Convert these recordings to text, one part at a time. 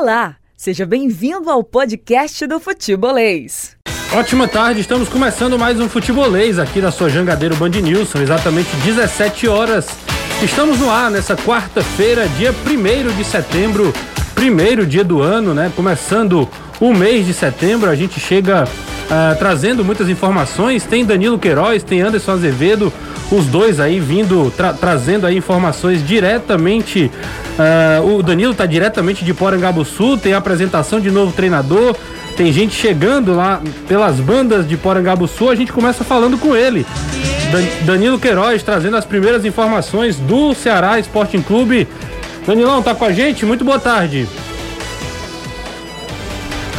Olá, seja bem-vindo ao podcast do Futebolês. Ótima tarde, estamos começando mais um Futebolês aqui na sua Jangadeiro Band News, são exatamente 17 horas. Estamos no ar nessa quarta-feira, dia 1 de setembro, primeiro dia do ano, né? Começando o mês de setembro, a gente chega uh, trazendo muitas informações. Tem Danilo Queiroz, tem Anderson Azevedo, os dois aí vindo, tra trazendo aí informações diretamente. Uh, o Danilo está diretamente de Porangabuçu, tem apresentação de novo treinador. Tem gente chegando lá pelas bandas de Porangabuçu, a gente começa falando com ele. Dan Danilo Queiroz trazendo as primeiras informações do Ceará Sporting Clube. Danilão, tá com a gente? Muito boa tarde.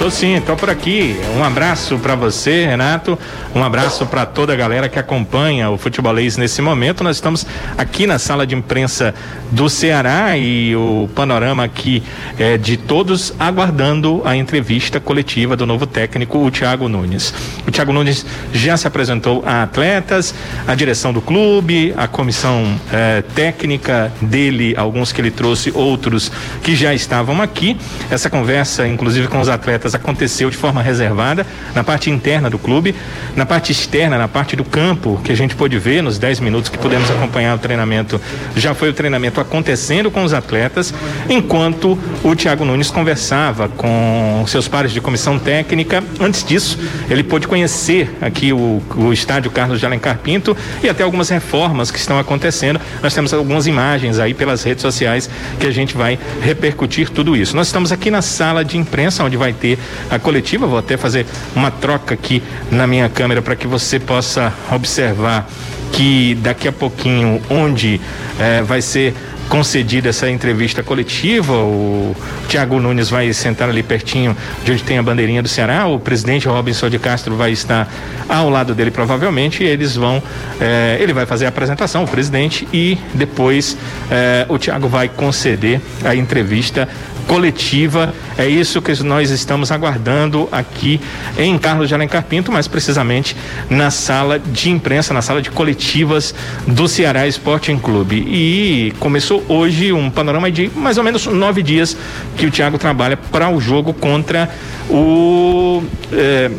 Tô sim, tô por aqui. Um abraço para você, Renato. Um abraço para toda a galera que acompanha o futebolês nesse momento. Nós estamos aqui na sala de imprensa do Ceará e o panorama aqui é de todos aguardando a entrevista coletiva do novo técnico, o Thiago Nunes. O Thiago Nunes já se apresentou a atletas, a direção do clube, a comissão eh, técnica dele, alguns que ele trouxe, outros que já estavam aqui. Essa conversa, inclusive com os atletas aconteceu de forma reservada na parte interna do clube, na parte externa, na parte do campo, que a gente pôde ver nos 10 minutos que pudemos acompanhar o treinamento, já foi o treinamento acontecendo com os atletas, enquanto o Thiago Nunes conversava com seus pares de comissão técnica. Antes disso, ele pôde conhecer aqui o, o estádio Carlos de Alencar Pinto e até algumas reformas que estão acontecendo. Nós temos algumas imagens aí pelas redes sociais que a gente vai repercutir tudo isso. Nós estamos aqui na sala de imprensa, onde vai ter a coletiva. Vou até fazer uma troca aqui na minha câmera para que você possa observar que daqui a pouquinho, onde eh, vai ser concedida essa entrevista coletiva. O Tiago Nunes vai sentar ali pertinho de onde tem a bandeirinha do Ceará. O presidente Robinson de Castro vai estar ao lado dele, provavelmente. E eles vão. Eh, ele vai fazer a apresentação, o presidente, e depois eh, o Tiago vai conceder a entrevista coletiva. É isso que nós estamos aguardando aqui em Carlos de Alencar Pinto, mais precisamente na sala de imprensa, na sala de coletivas do Ceará Sporting Clube. E começou hoje um panorama de mais ou menos nove dias que o Thiago trabalha para o jogo contra o. Eh,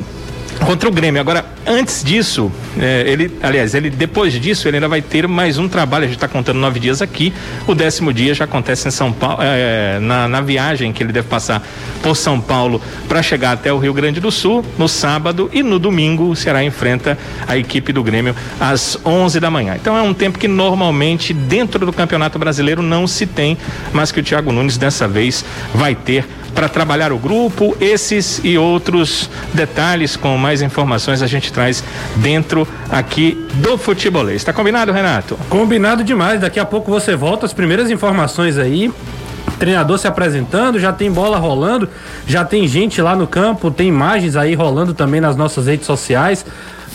contra o Grêmio. Agora, antes disso, é, ele, aliás, ele depois disso, ele ainda vai ter mais um trabalho. A gente está contando nove dias aqui. O décimo dia já acontece em São Paulo, é, na, na viagem que ele deve passar por São Paulo para chegar até o Rio Grande do Sul no sábado e no domingo o Ceará enfrenta a equipe do Grêmio às 11 da manhã. Então é um tempo que normalmente dentro do Campeonato Brasileiro não se tem, mas que o Thiago Nunes dessa vez vai ter para trabalhar o grupo. Esses e outros detalhes com mais informações a gente traz dentro aqui do futebolês. Está combinado, Renato? Combinado demais. Daqui a pouco você volta as primeiras informações aí treinador se apresentando, já tem bola rolando, já tem gente lá no campo, tem imagens aí rolando também nas nossas redes sociais.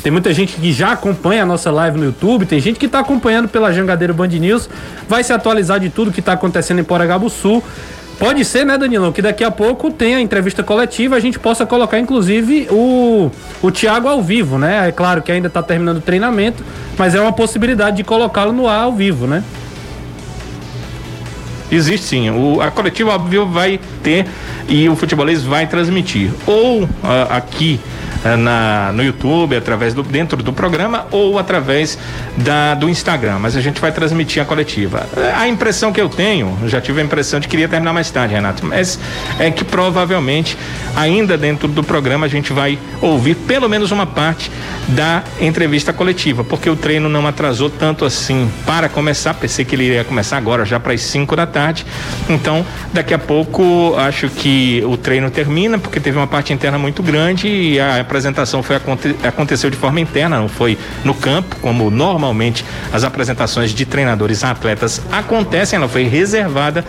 Tem muita gente que já acompanha a nossa live no YouTube, tem gente que está acompanhando pela Jangadeiro Band News, vai se atualizar de tudo que está acontecendo em Poragabuçu. Pode ser, né, Danilão, que daqui a pouco tem a entrevista coletiva, a gente possa colocar, inclusive, o, o Thiago ao vivo, né? É claro que ainda está terminando o treinamento, mas é uma possibilidade de colocá-lo no ar ao vivo, né? Existe sim. O, a coletiva ao vivo vai ter e o futebolês vai transmitir. Ou uh, aqui na, no YouTube, através do dentro do programa ou através da, do Instagram. Mas a gente vai transmitir a coletiva. A impressão que eu tenho, já tive a impressão de que queria terminar mais tarde, Renato, mas é que provavelmente ainda dentro do programa a gente vai ouvir pelo menos uma parte da entrevista coletiva, porque o treino não atrasou tanto assim para começar. Pensei que ele iria começar agora, já para as 5 da tarde. Então, daqui a pouco acho que o treino termina, porque teve uma parte interna muito grande e a apresentação foi aconteceu de forma interna, não foi no campo, como normalmente as apresentações de treinadores a atletas acontecem, ela foi reservada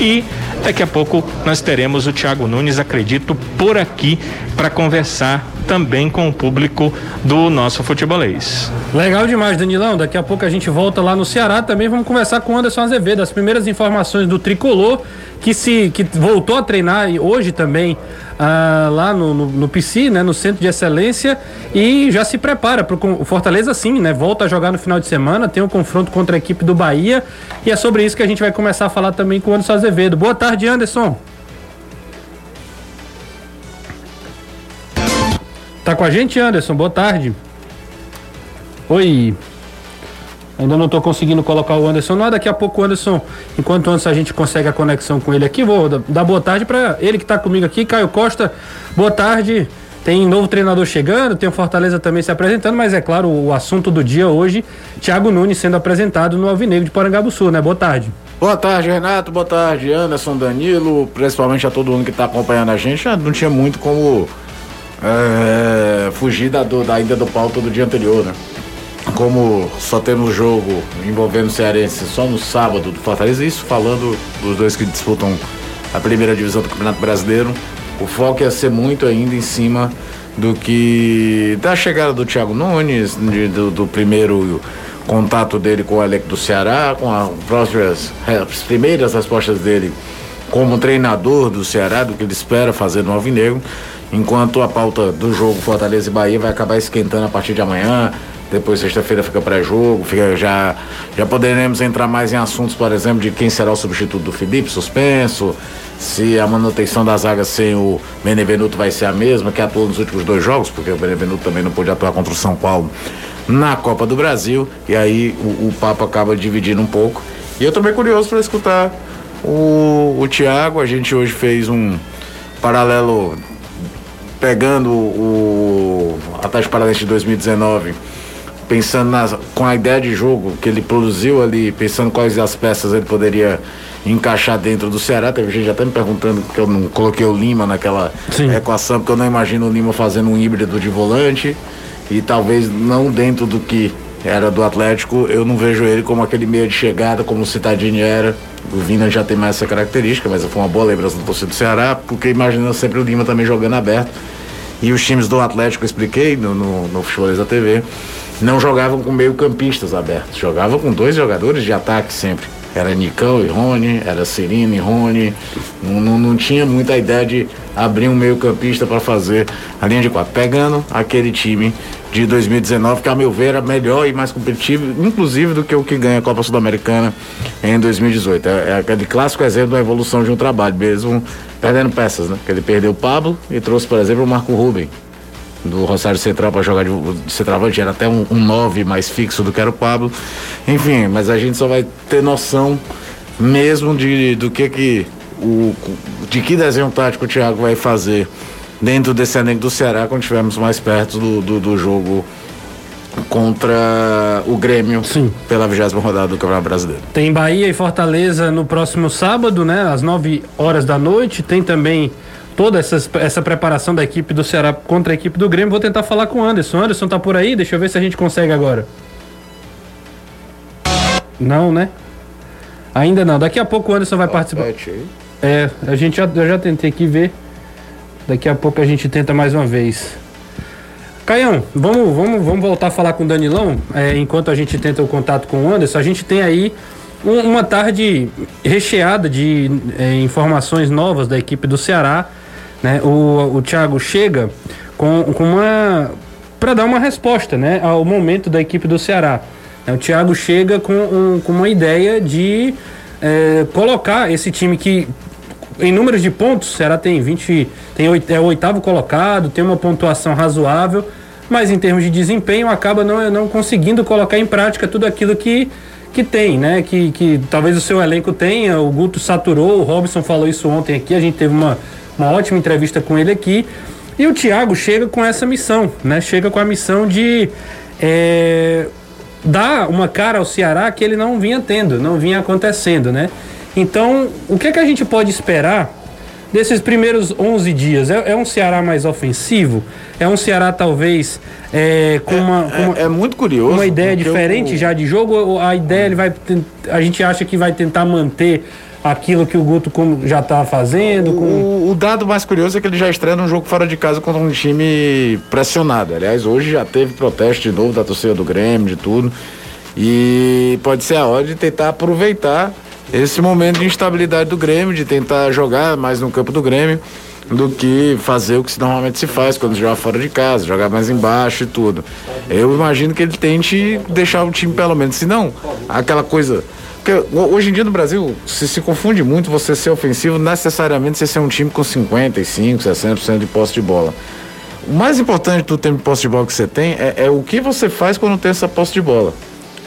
e daqui a pouco nós teremos o Thiago Nunes, acredito, por aqui para conversar também com o público do nosso futebolês. Legal demais, Danilão. Daqui a pouco a gente volta lá no Ceará. Também vamos conversar com o Anderson Azevedo. As primeiras informações do tricolor que se que voltou a treinar hoje também ah, lá no, no, no PC, né, no Centro de Excelência, e já se prepara para o Fortaleza, sim, né? Volta a jogar no final de semana, tem um confronto contra a equipe do Bahia, e é sobre isso que a gente vai começar a falar também com o Anderson Azevedo. Boa tarde, Anderson. Tá com a gente, Anderson? Boa tarde. Oi. Ainda não estou conseguindo colocar o Anderson lá. Daqui a pouco o Anderson, enquanto antes a gente consegue a conexão com ele aqui, vou dar boa tarde para ele que está comigo aqui, Caio Costa. Boa tarde. Tem novo treinador chegando, tem o Fortaleza também se apresentando, mas é claro, o assunto do dia hoje, Thiago Nunes sendo apresentado no Alvinegro de Porangabuçu, né? Boa tarde. Boa tarde, Renato. Boa tarde, Anderson, Danilo, principalmente a todo mundo que está acompanhando a gente. Não tinha muito como é, fugir da, do, da ida do pauta do dia anterior, né? Como só temos jogo envolvendo o Cearense só no sábado do Fortaleza, isso falando dos dois que disputam a primeira divisão do Campeonato Brasileiro, o foco ia ser muito ainda em cima do que da chegada do Thiago Nunes, de, do, do, primeiro contato dele com o elenco do Ceará, com próprias as primeiras respostas dele como treinador do Ceará, do que ele espera fazer no Alvinegro, enquanto a pauta do jogo Fortaleza e Bahia vai acabar esquentando a partir de amanhã. Depois sexta-feira fica pré-jogo, fica já já poderemos entrar mais em assuntos, por exemplo, de quem será o substituto do Felipe, suspenso, se a manutenção da zaga sem o Benevenuto vai ser a mesma que atuou nos últimos dois jogos, porque o Benevenuto também não pôde atuar contra o São Paulo na Copa do Brasil, e aí o, o papo acaba dividindo um pouco. E eu também curioso para escutar o, o Thiago, a gente hoje fez um paralelo pegando o Atlético Paranaense de 2019 pensando nas, com a ideia de jogo que ele produziu ali, pensando quais as peças ele poderia encaixar dentro do Ceará. Teve gente até me perguntando porque eu não coloquei o Lima naquela Sim. equação, porque eu não imagino o Lima fazendo um híbrido de volante e talvez não dentro do que era do Atlético, eu não vejo ele como aquele meio de chegada, como o Citadini era. O Vina já tem mais essa característica, mas foi uma boa lembrança do torcedor do Ceará, porque imaginando sempre o Lima também jogando aberto. E os times do Atlético, eu expliquei no, no, no da TV, não jogavam com meio campistas abertos, jogavam com dois jogadores de ataque sempre. Era Nicão e Rony, era Serino e Rony. Não, não, não tinha muita ideia de abrir um meio campista para fazer a linha de quatro. Pegando aquele time de 2019, que a meu ver era melhor e mais competitivo, inclusive do que o que ganha a Copa Sul-Americana em 2018. É, é, aquele clássico exemplo da evolução de um trabalho, mesmo perdendo peças, né? Que ele perdeu o Pablo e trouxe, por exemplo, o Marco Ruben, do Rosário Central para jogar de, de centroavante, era até um 9 mais fixo do que era o Pablo. Enfim, mas a gente só vai ter noção mesmo de do que que o de que desenho tático o Thiago vai fazer dentro desse elenco do Ceará quando estivermos mais perto do, do, do jogo contra o Grêmio Sim. pela vigésima rodada do Campeonato Brasileiro. Tem Bahia e Fortaleza no próximo sábado, né? Às 9 horas da noite. Tem também toda essa, essa preparação da equipe do Ceará contra a equipe do Grêmio. Vou tentar falar com o Anderson. Anderson tá por aí? Deixa eu ver se a gente consegue agora. Não, né? Ainda não. Daqui a pouco o Anderson vai participar. É, a gente já, eu já tentei aqui ver. Daqui a pouco a gente tenta mais uma vez. Caião, vamos, vamos, vamos voltar a falar com o Danilão, é, enquanto a gente tenta o contato com o Anderson. A gente tem aí um, uma tarde recheada de é, informações novas da equipe do Ceará. Né? O, o Thiago chega com, com uma. para dar uma resposta né, ao momento da equipe do Ceará. O Thiago chega com, um, com uma ideia de é, colocar esse time que em números de pontos, o Ceará tem 20, tem oito, é o oitavo colocado, tem uma pontuação razoável, mas em termos de desempenho acaba não, não conseguindo colocar em prática tudo aquilo que, que tem, né? Que, que talvez o seu elenco tenha, o Guto saturou, o Robson falou isso ontem aqui, a gente teve uma, uma ótima entrevista com ele aqui. E o Thiago chega com essa missão, né? Chega com a missão de é, dar uma cara ao Ceará que ele não vinha tendo, não vinha acontecendo, né? Então, o que, é que a gente pode esperar desses primeiros 11 dias? É, é um Ceará mais ofensivo? É um Ceará talvez é, com, uma, com uma, é, é, muito curioso. Uma ideia diferente eu... já de jogo? Ou a ideia ele vai a gente acha que vai tentar manter aquilo que o Guto já está fazendo? Com... O, o, dado mais curioso é que ele já estreia num jogo fora de casa contra um time pressionado. Aliás, hoje já teve protesto de novo da torcida do Grêmio, de tudo. E pode ser a hora de tentar aproveitar esse momento de instabilidade do Grêmio, de tentar jogar mais no campo do Grêmio do que fazer o que normalmente se faz quando joga fora de casa, jogar mais embaixo e tudo. Eu imagino que ele tente deixar o time pelo menos, se não, aquela coisa porque hoje em dia no Brasil se, se confunde muito você ser ofensivo necessariamente você ser um time com 55, 60% de posse de bola. O mais importante do tempo de posse de bola que você tem é, é o que você faz quando tem essa posse de bola.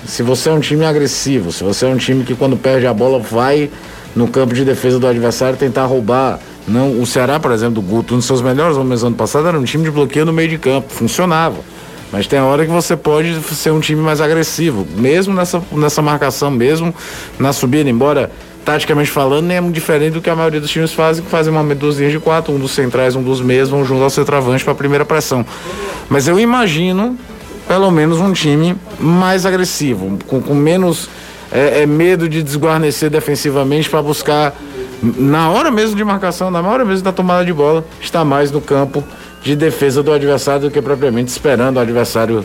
Se você é um time agressivo, se você é um time que quando perde a bola vai no campo de defesa do adversário tentar roubar. Não, o Ceará, por exemplo, do Guto, um dos seus melhores momentos do ano passado era um time de bloqueio no meio de campo, funcionava. Mas tem hora que você pode ser um time mais agressivo, mesmo nessa, nessa marcação, mesmo na subida, embora taticamente falando, nem é muito diferente do que a maioria dos times fazem, que fazem uma linhas de quatro, um dos centrais, um dos meios, vão junto ao centroavante para a primeira pressão. Mas eu imagino, pelo menos, um time mais agressivo, com, com menos é, é medo de desguarnecer defensivamente para buscar, na hora mesmo de marcação, na hora mesmo da tomada de bola, estar mais no campo de defesa do adversário do que propriamente esperando o adversário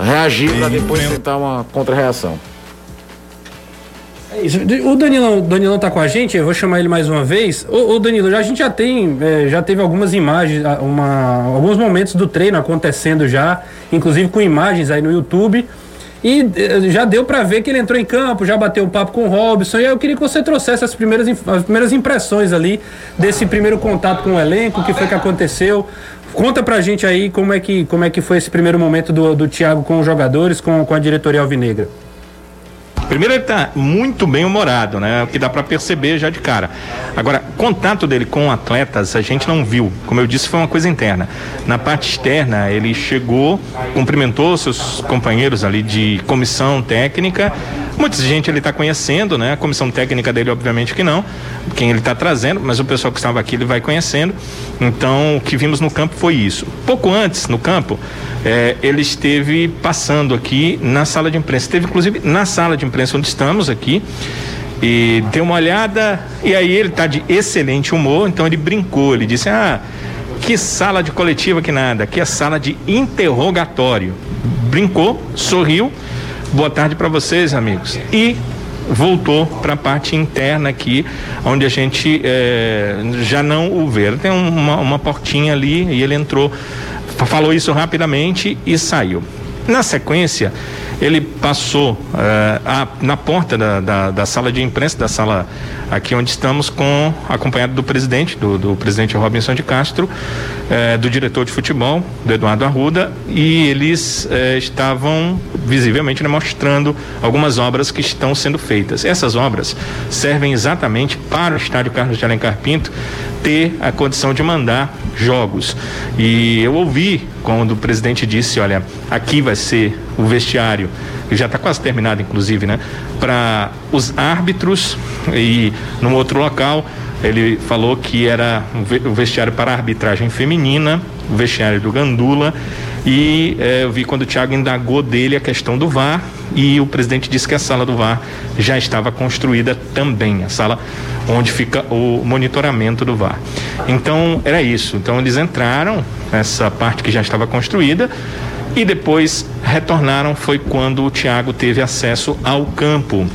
reagir para depois tentar uma contra-reação. É isso. O Danilão, Danilão tá com a gente, eu vou chamar ele mais uma vez. Ô, ô Danilo, a gente já tem, é, já teve algumas imagens, uma, alguns momentos do treino acontecendo já, inclusive com imagens aí no YouTube. E é, já deu para ver que ele entrou em campo, já bateu um papo com o Robson. E eu queria que você trouxesse as primeiras, as primeiras impressões ali desse primeiro contato com o elenco, o que foi que aconteceu. Conta pra gente aí como é que, como é que foi esse primeiro momento do, do Thiago com os jogadores, com, com a diretoria alvinegra. Primeiro ele está muito bem humorado, né? O que dá para perceber já de cara. Agora, contato dele com atletas a gente não viu. Como eu disse, foi uma coisa interna. Na parte externa, ele chegou, cumprimentou seus companheiros ali de comissão técnica. Muita gente ele está conhecendo, né? A comissão técnica dele, obviamente que não, quem ele está trazendo, mas o pessoal que estava aqui ele vai conhecendo. Então, o que vimos no campo foi isso. Pouco antes, no campo, é, ele esteve passando aqui na sala de imprensa. Esteve, inclusive, na sala de imprensa imprensa onde estamos aqui e deu uma olhada e aí ele está de excelente humor, então ele brincou, ele disse: "Ah, que sala de coletiva que nada, que é sala de interrogatório". Brincou, sorriu. Boa tarde para vocês, amigos. E voltou para a parte interna aqui, onde a gente é, já não o vê. Tem uma, uma portinha ali e ele entrou, falou isso rapidamente e saiu. Na sequência, ele passou uh, a, na porta da, da, da, sala de imprensa, da sala aqui onde estamos, com acompanhado do presidente, do, do presidente Robinson de Castro, uh, do diretor de futebol, do Eduardo Arruda, e eles uh, estavam visivelmente né, mostrando algumas obras que estão sendo feitas. Essas obras servem exatamente para o estádio Carlos de Alencar Pinto ter a condição de mandar jogos. E eu ouvi quando o presidente disse, olha, aqui vai ser o vestiário, que já está quase terminado, inclusive, né? Para os árbitros e num outro local ele falou que era o vestiário para arbitragem feminina, o vestiário do Gandula e eh, eu vi quando o Thiago indagou dele a questão do VAR e o presidente disse que a sala do VAR já estava construída também, a sala onde fica o monitoramento do VAR. Então era isso. Então eles entraram nessa parte que já estava construída e depois retornaram foi quando o Thiago teve acesso ao campo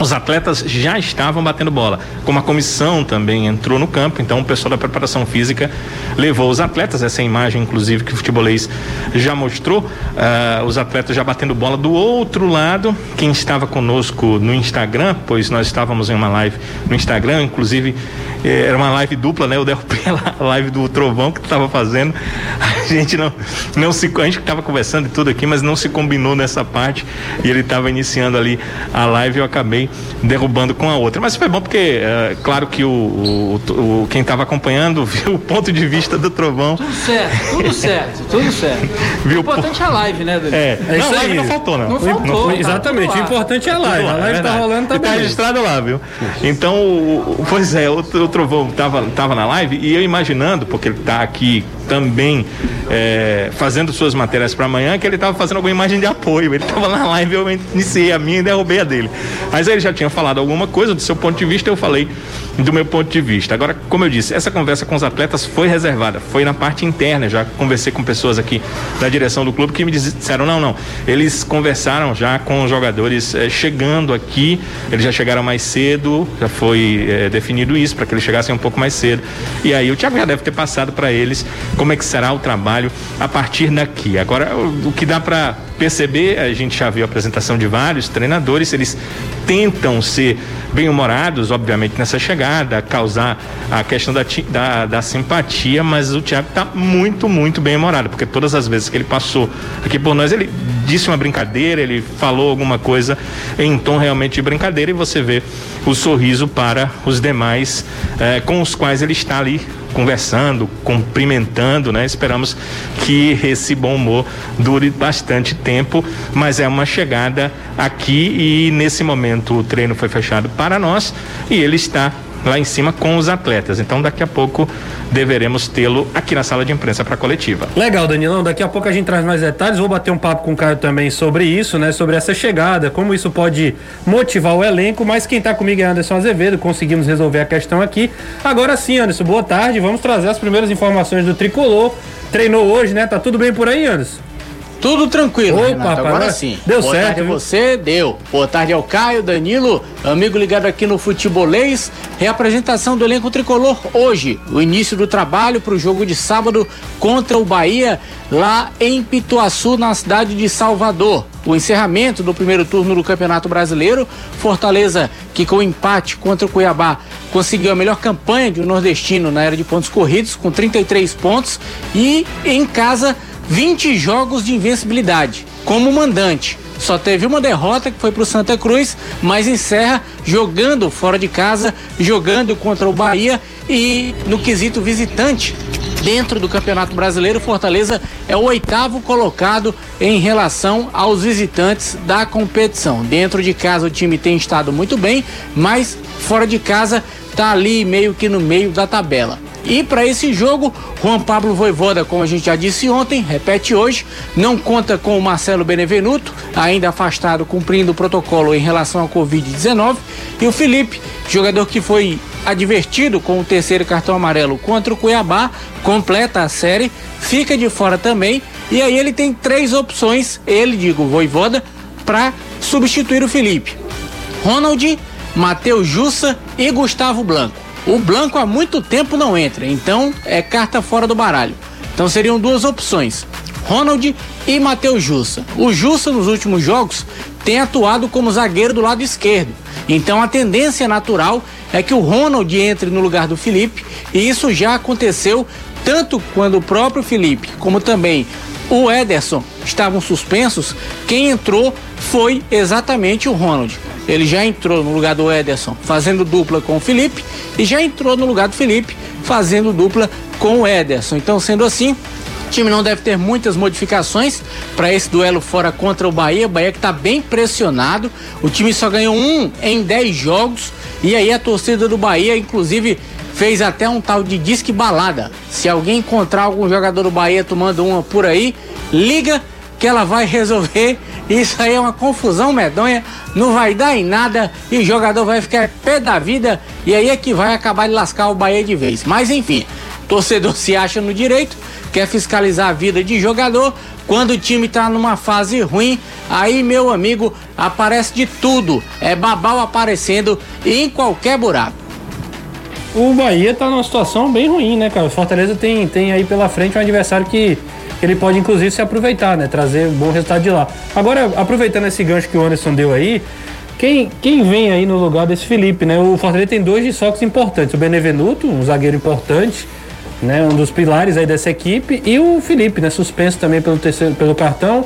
os atletas já estavam batendo bola. Como a comissão também entrou no campo, então o pessoal da preparação física levou os atletas, essa imagem, inclusive, que o futebolês já mostrou, uh, os atletas já batendo bola do outro lado. Quem estava conosco no Instagram, pois nós estávamos em uma live no Instagram, inclusive eh, era uma live dupla, né? Eu derrubei a live do Trovão que estava fazendo. A gente não, não se. A gente estava conversando e tudo aqui, mas não se combinou nessa parte. E ele estava iniciando ali a live e eu acabei derrubando com a outra. Mas foi bom porque, é, claro que o, o, o quem estava acompanhando viu o ponto de vista do Trovão. Tudo certo, tudo certo, tudo certo. Viu o importante é a live, né, Danilo? É, é não, a live não faltou, não. Não faltou. Não, tá exatamente, o importante é a live. A live é tá rolando, tá, tá registrado lá, viu? Então, o, pois é, o, o Trovão tava, tava na live e eu imaginando, porque ele tá aqui também é, fazendo suas matérias para amanhã, que ele estava fazendo alguma imagem de apoio. Ele estava na live, eu iniciei a minha e derrubei a dele. Mas aí ele já tinha falado alguma coisa do seu ponto de vista, eu falei do meu ponto de vista. Agora, como eu disse, essa conversa com os atletas foi reservada, foi na parte interna. Já conversei com pessoas aqui da direção do clube que me disseram: não, não. Eles conversaram já com os jogadores eh, chegando aqui, eles já chegaram mais cedo, já foi eh, definido isso para que eles chegassem um pouco mais cedo. E aí o Thiago já deve ter passado para eles como é que será o trabalho a partir daqui. Agora, o, o que dá para perceber, a gente já viu a apresentação de vários treinadores, eles tentam ser bem-humorados, obviamente, nessa chegada chegada, causar a questão da, da, da simpatia, mas o Thiago está muito, muito bem humorado, porque todas as vezes que ele passou aqui por nós, ele disse uma brincadeira, ele falou alguma coisa em tom realmente de brincadeira e você vê o sorriso para os demais eh, com os quais ele está ali conversando, cumprimentando, né? Esperamos que esse bom humor dure bastante tempo, mas é uma chegada aqui e nesse momento o treino foi fechado para nós e ele está lá em cima com os atletas. Então daqui a pouco deveremos tê-lo aqui na sala de imprensa para coletiva. Legal, Danilão. Daqui a pouco a gente traz mais detalhes. Vou bater um papo com o Caio também sobre isso, né? Sobre essa chegada, como isso pode motivar o elenco. Mas quem está comigo é Anderson Azevedo. Conseguimos resolver a questão aqui. Agora sim, Anderson, boa tarde. Vamos trazer as primeiras informações do tricolor. Treinou hoje, né? Tá tudo bem por aí, Anderson? Tudo tranquilo, Opa, Renato. Agora agora sim. deu Boa certo, tarde a viu? você, deu. Boa tarde ao Caio, Danilo, amigo ligado aqui no Futebolês. Reapresentação do elenco tricolor hoje. O início do trabalho para o jogo de sábado contra o Bahia, lá em Pituaçu, na cidade de Salvador. O encerramento do primeiro turno do Campeonato Brasileiro. Fortaleza, que com empate contra o Cuiabá conseguiu a melhor campanha de um nordestino na era de pontos corridos, com 33 pontos. E em casa 20 jogos de invencibilidade como mandante. Só teve uma derrota que foi para o Santa Cruz, mas encerra jogando fora de casa, jogando contra o Bahia e no quesito visitante. Dentro do Campeonato Brasileiro, Fortaleza é o oitavo colocado em relação aos visitantes da competição. Dentro de casa o time tem estado muito bem, mas fora de casa tá ali meio que no meio da tabela. E para esse jogo, Juan Pablo Voivoda, como a gente já disse ontem, repete hoje, não conta com o Marcelo Benevenuto, ainda afastado cumprindo o protocolo em relação ao Covid-19, e o Felipe, jogador que foi advertido com o terceiro cartão amarelo contra o Cuiabá, completa a série, fica de fora também, e aí ele tem três opções, ele, digo, Voivoda, para substituir o Felipe. Ronald, Matheus Jussa e Gustavo Blanco. O Blanco há muito tempo não entra, então é carta fora do baralho. Então seriam duas opções: Ronald e Matheus Jussa. O Jussa nos últimos jogos tem atuado como zagueiro do lado esquerdo. Então a tendência natural é que o Ronald entre no lugar do Felipe, e isso já aconteceu tanto quando o próprio Felipe, como também o Ederson estavam suspensos, quem entrou foi exatamente o Ronald. Ele já entrou no lugar do Ederson fazendo dupla com o Felipe e já entrou no lugar do Felipe fazendo dupla com o Ederson. Então, sendo assim, o time não deve ter muitas modificações para esse duelo fora contra o Bahia. O Bahia que está bem pressionado. O time só ganhou um em 10 jogos. E aí a torcida do Bahia, inclusive, fez até um tal de disque balada. Se alguém encontrar algum jogador do Bahia tomando uma por aí, liga que ela vai resolver. Isso aí é uma confusão medonha, não vai dar em nada e o jogador vai ficar pé da vida e aí é que vai acabar de lascar o Bahia de vez. Mas enfim, torcedor se acha no direito, quer fiscalizar a vida de jogador. Quando o time tá numa fase ruim, aí meu amigo aparece de tudo, é babau aparecendo em qualquer buraco. O Bahia tá numa situação bem ruim, né, cara? O Fortaleza tem, tem aí pela frente um adversário que ele pode inclusive se aproveitar, né? Trazer um bom resultado de lá. Agora, aproveitando esse gancho que o Anderson deu aí, quem, quem vem aí no lugar desse Felipe, né? O Fortaleza tem dois desfoques importantes. O Benevenuto, um zagueiro importante, né? Um dos pilares aí dessa equipe. E o Felipe, né? Suspenso também pelo, terceiro, pelo cartão.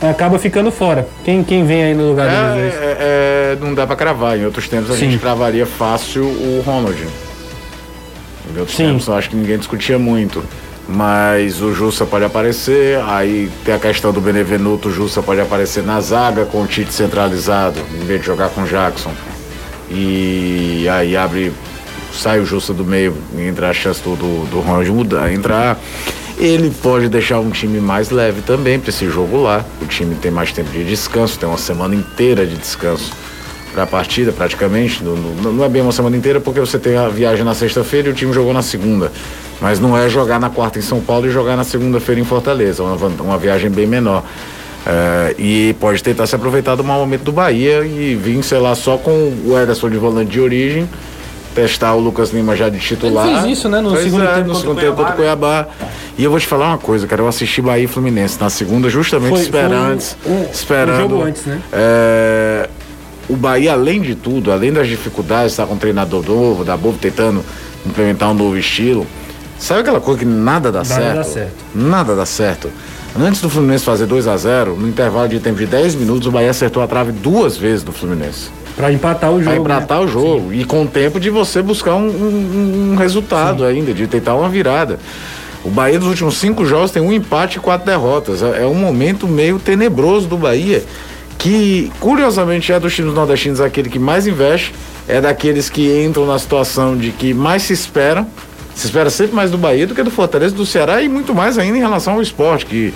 Acaba ficando fora. Quem, quem vem aí no lugar deles dois? É, é, não dá pra cravar. Em outros tempos a Sim. gente cravaria fácil o Ronald. Em outros Sim. tempos eu acho que ninguém discutia muito. Mas o Jussa pode aparecer, aí tem a questão do Benevenuto, o Jussa pode aparecer na zaga com o Tite centralizado, em vez de jogar com o Jackson. E aí abre, sai o Jussa do meio, entra a chance do, do, do mudar, entrar. Ele pode deixar um time mais leve também para esse jogo lá. O time tem mais tempo de descanso, tem uma semana inteira de descanso para a partida, praticamente. Não, não- não é bem uma semana inteira porque você tem a viagem na sexta-feira e o time jogou na segunda. Mas não é jogar na quarta em São Paulo e jogar na segunda-feira em Fortaleza. Uma, uma viagem bem menor. É, e pode tentar se aproveitar do mau momento do Bahia e vir, sei lá, só com o Ederson de volante de origem. Testar o Lucas Lima já de titular. Ele fez isso, né, no Pois segundo é, tempo no segundo tempo contra o Cuiabá. E eu vou te falar uma coisa, cara. Eu assisti Bahia e Fluminense na segunda, justamente Foi- esperando. foi um- um esperando jogo antes, né? é, o Bahia, além de tudo, além das dificuldades, está com um treinador novo, da Bobo tentando implementar um novo estilo. Sabe aquela coisa que nada dá, Nada certo? dá certo. Nada dá certo. Antes do Fluminense fazer 2 a 0 no intervalo de tempo de 10 minutos, o Bahia acertou a trave duas vezes do Fluminense. Pra empatar o jogo. Pra empatar né? o jogo. E com o tempo de você buscar um, um- um resultado ainda, de tentar uma virada. O Bahia dos últimos cinco jogos tem um empate e quatro derrotas. É, é um momento meio tenebroso do Bahia, que curiosamente é dos times nordestinos aquele que mais investe, é daqueles que entram na situação de que mais se esperam. Se espera sempre mais do Bahia do que do Fortaleza, do Ceará e muito mais ainda em relação ao esporte, que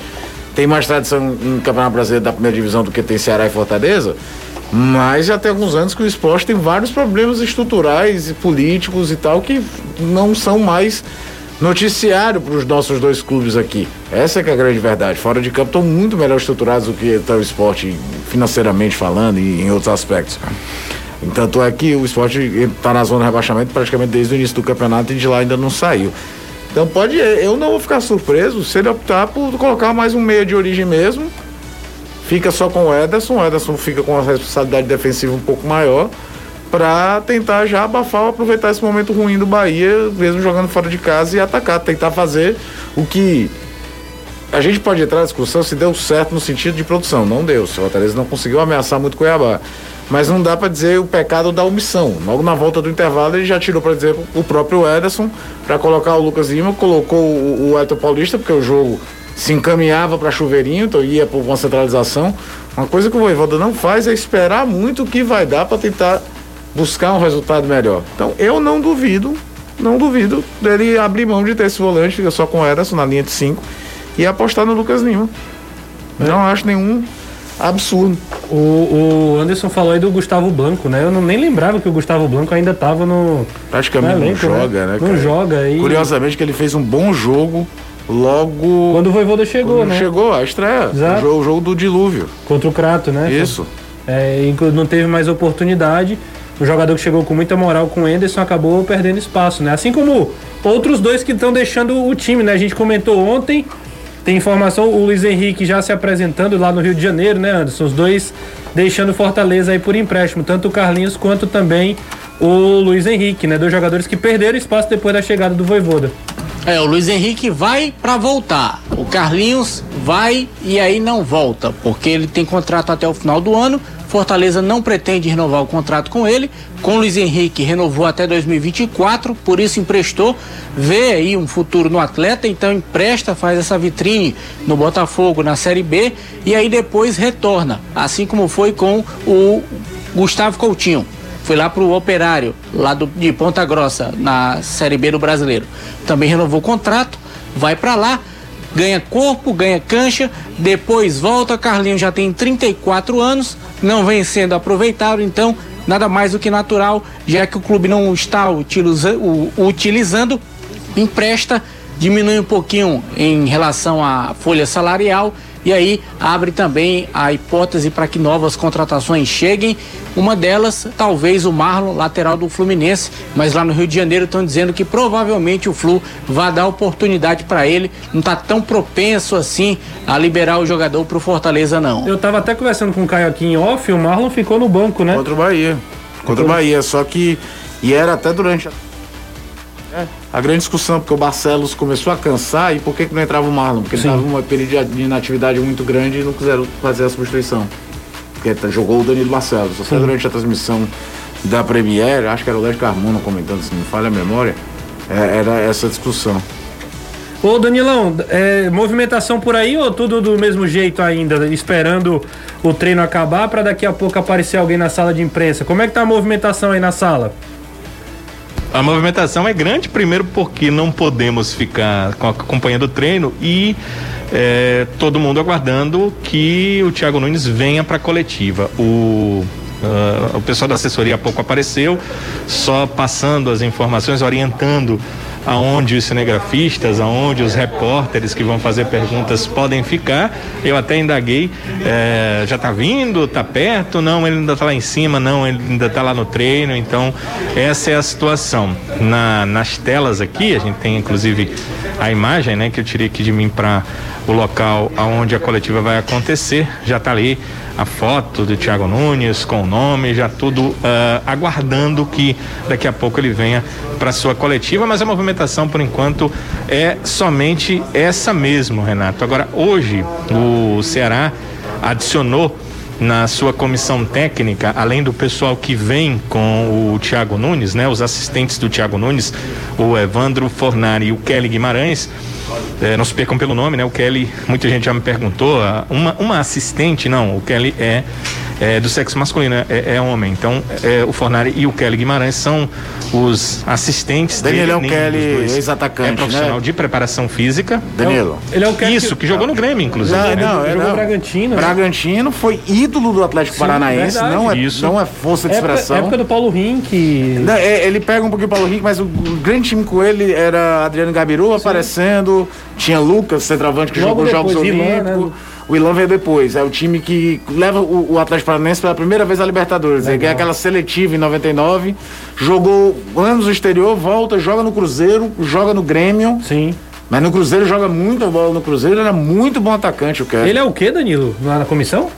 tem mais tradição em Campeonato Brasileiro da primeira divisão do que tem Ceará e Fortaleza. Mas já tem alguns anos que o esporte tem vários problemas estruturais e políticos e tal que não são mais noticiário para os nossos dois clubes aqui. Essa é que é a grande verdade. Fora de campo estão muito melhor estruturados do que está o esporte financeiramente falando e em outros aspectos. Tanto é que o esporte está na zona de rebaixamento praticamente desde o início do campeonato e de lá ainda não saiu. Então pode, eu não vou ficar surpreso se ele optar por colocar mais um meia de origem mesmo. Fica só com o Ederson, o Ederson fica com a responsabilidade defensiva um pouco maior para tentar já abafar, aproveitar esse momento ruim do Bahia, mesmo jogando fora de casa e atacar, tentar fazer o que a gente pode entrar na discussão se deu certo no sentido de produção. Não deu. O Fortaleza não conseguiu ameaçar muito Cuiabá. Mas não dá para dizer o pecado da omissão. Logo na volta do intervalo, ele já tirou para dizer o próprio Ederson para colocar o Lucas Lima, colocou o, o Elton Paulista, porque o jogo se encaminhava para chuveirinho, então ia para uma centralização. Uma coisa que o Voivoda não faz é esperar muito o que vai dar para tentar buscar um resultado melhor. Então eu não duvido, não duvido dele abrir mão de ter esse volante, fica só com o Ederson na linha de 5 e apostar no Lucas Lima. Não acho nenhum absurdo. O, o Anderson falou aí do Gustavo Blanco, né? Eu não, nem lembrava que o Gustavo Blanco ainda tava no. Praticamente no não elenco, joga, né? Não cara? joga. E Curiosamente que ele fez um bom jogo logo quando o Voivoda chegou, quando né? chegou a estreia, Exato. o jogo, o jogo do dilúvio. Contra o Crato, né? Isso. É, não teve mais oportunidade. O jogador que chegou com muita moral com o Enderson acabou perdendo espaço, né? Assim como outros dois que estão deixando o time, né? A gente comentou ontem, tem informação, o Luiz Henrique já se apresentando lá no Rio de Janeiro, né, Anderson? Os dois deixando Fortaleza aí por empréstimo, tanto o Carlinhos quanto também o Luiz Henrique, né? Dois jogadores que perderam espaço depois da chegada do Voivoda. É, o Luiz Henrique vai pra voltar. O Carlinhos vai e aí não volta, porque ele tem contrato até o final do ano. Fortaleza não pretende renovar o contrato com ele. Com o Luiz Henrique renovou até 2024, por isso emprestou. Vê aí um futuro no atleta, então empresta, faz essa vitrine no Botafogo na Série B e aí depois retorna, assim como foi com o Gustavo Coutinho foi lá pro Operário, lá do, de Ponta Grossa, na Série B do Brasileiro. Também renovou o contrato, vai para lá, ganha corpo, ganha cancha, depois volta. Carlinhos já tem 34 anos, não vem sendo aproveitado, então nada mais do que natural, já que o clube não está o, utilizando, empresta, diminui um pouquinho em relação à folha salarial e aí abre também a hipótese para que novas contratações cheguem. Uma delas, talvez o Marlon, lateral do Fluminense, mas lá no Rio de Janeiro estão dizendo que provavelmente o Flu vai dar oportunidade para ele. Não está tão propenso assim a liberar o jogador para o Fortaleza, não. Eu tava até conversando com o Caio aqui em off, o Marlon ficou no banco, né? Contra o Bahia. Contra o Bahia, só que. E era até durante a. É, a grande discussão, porque o Barcelos começou a cansar e por que, que não entrava o Marlon? Porque ele estava num período de inatividade muito grande e não quiseram fazer a substituição. Porque tá- jogou o Danilo Barcelos. Até durante a transmissão da Premiere, acho que era o Léo Carmona comentando, se não me falha a memória, é, era essa discussão. Ô Danilão, é, movimentação por aí ou tudo do mesmo jeito ainda, esperando o treino acabar para daqui a pouco aparecer alguém na sala de imprensa? Como é que tá a movimentação aí na sala? A movimentação é grande, primeiro porque não podemos ficar com- acompanhando o treino e é, todo mundo aguardando que o Thiago Nunes venha para a coletiva. O, ah, o pessoal da assessoria há pouco apareceu, só passando as informações, orientando aonde os cinegrafistas, aonde os repórteres que vão fazer perguntas podem ficar. Eu até indaguei, é, já está vindo, está perto? Não, ele ainda está lá em cima, não, ele ainda está lá no treino. Então, essa é a situação. Na, nas telas aqui, a gente tem inclusive a imagem, né, que eu tirei aqui de mim para o local aonde a coletiva vai acontecer. Já está ali a foto do Thiago Nunes com o nome, já tudo uh, aguardando que daqui a pouco ele venha para sua coletiva, mas a movimentação por enquanto é somente essa mesmo, Renato. Agora, hoje o Ceará adicionou na sua comissão técnica, além do pessoal que vem com o Thiago Nunes, né, os assistentes do Thiago Nunes, o Evandro Fornari e o Kelly Guimarães, é, não se percam pelo nome, né? O Kelly, muita gente já me perguntou, uma, uma assistente, não, o Kelly é é, do sexo masculino, é, é homem. Então, é, o Fornari e o Kelly Guimarães são os assistentes Daniel dele. Daniel é Kelly, ex-atacante, É profissional né? de preparação física. Danilo. Ele é o Kelly Isso, que, que jogou no Grêmio, inclusive. Não, né? não, é, jogou não. no Bragantino. Né? Bragantino foi ídolo do Atlético Sim, Paranaense, não é, Isso. não é força de época, expressão. Época do Paulo Rink. É, ele pega um pouquinho o Paulo Rink, mas o grande time com ele era Adriano Gabiru aparecendo, tinha Lucas, centroavante que Logo jogou Jogos Olímpicos. Né? O Ilan veio depois. É o time que leva o, o Atlético Paranaense pela primeira vez à Libertadores. Ele ganha aquela seletiva em 99. Jogou anos no exterior, volta, joga no Cruzeiro, joga no Grêmio. Sim. Mas no Cruzeiro joga muita bola no Cruzeiro, era muito bom atacante o cara. Ele é o que, Danilo? Lá na comissão?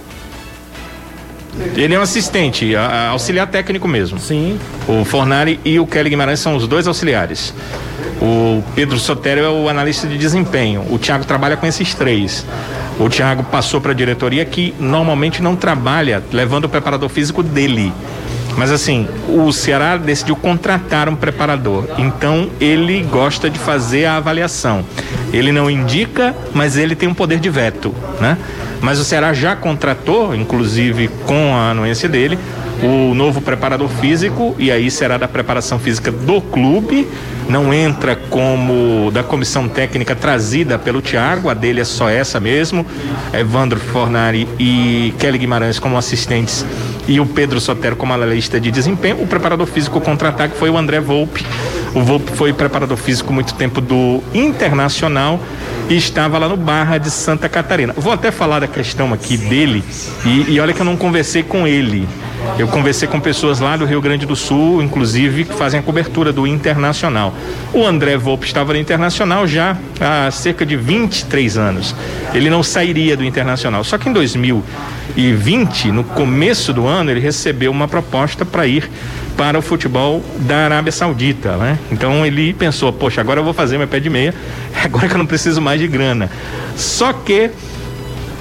Ele é um assistente, a, a auxiliar técnico mesmo. Sim. O Fornari e o Kelly Guimarães são os dois auxiliares. O Pedro Sotério é o analista de desempenho. O Thiago trabalha com esses três. O Thiago passou para a diretoria que normalmente não trabalha levando o preparador físico dele. Mas assim, o Ceará decidiu contratar um preparador. Então ele gosta de fazer a avaliação. Ele não indica, mas ele tem um poder de veto, né? Mas o Ceará já contratou, inclusive com a anuência dele, o novo preparador físico e aí será da preparação física do clube, não entra como da comissão técnica trazida pelo Thiago, a dele é só essa mesmo, Evandro Fornari e Kelly Guimarães como assistentes e o Pedro Sotero como analista de desempenho. O preparador físico contra-ataque foi o André Volpe. O Volpe foi preparador físico muito tempo do Internacional e estava lá no Barra de Santa Catarina. Vou até falar da questão aqui dele e, e olha que eu não conversei com ele. Eu conversei com pessoas lá do Rio Grande do Sul, inclusive, que fazem a cobertura do Internacional. O André Volpe estava no Internacional já há cerca de 23 anos. Ele não sairia do Internacional. Só que em 2020, no começo do ano, ele recebeu uma proposta para ir para o futebol da Arábia Saudita, né? Então ele pensou, poxa, agora eu vou fazer meu pé de meia, agora que eu não preciso mais de grana. Só que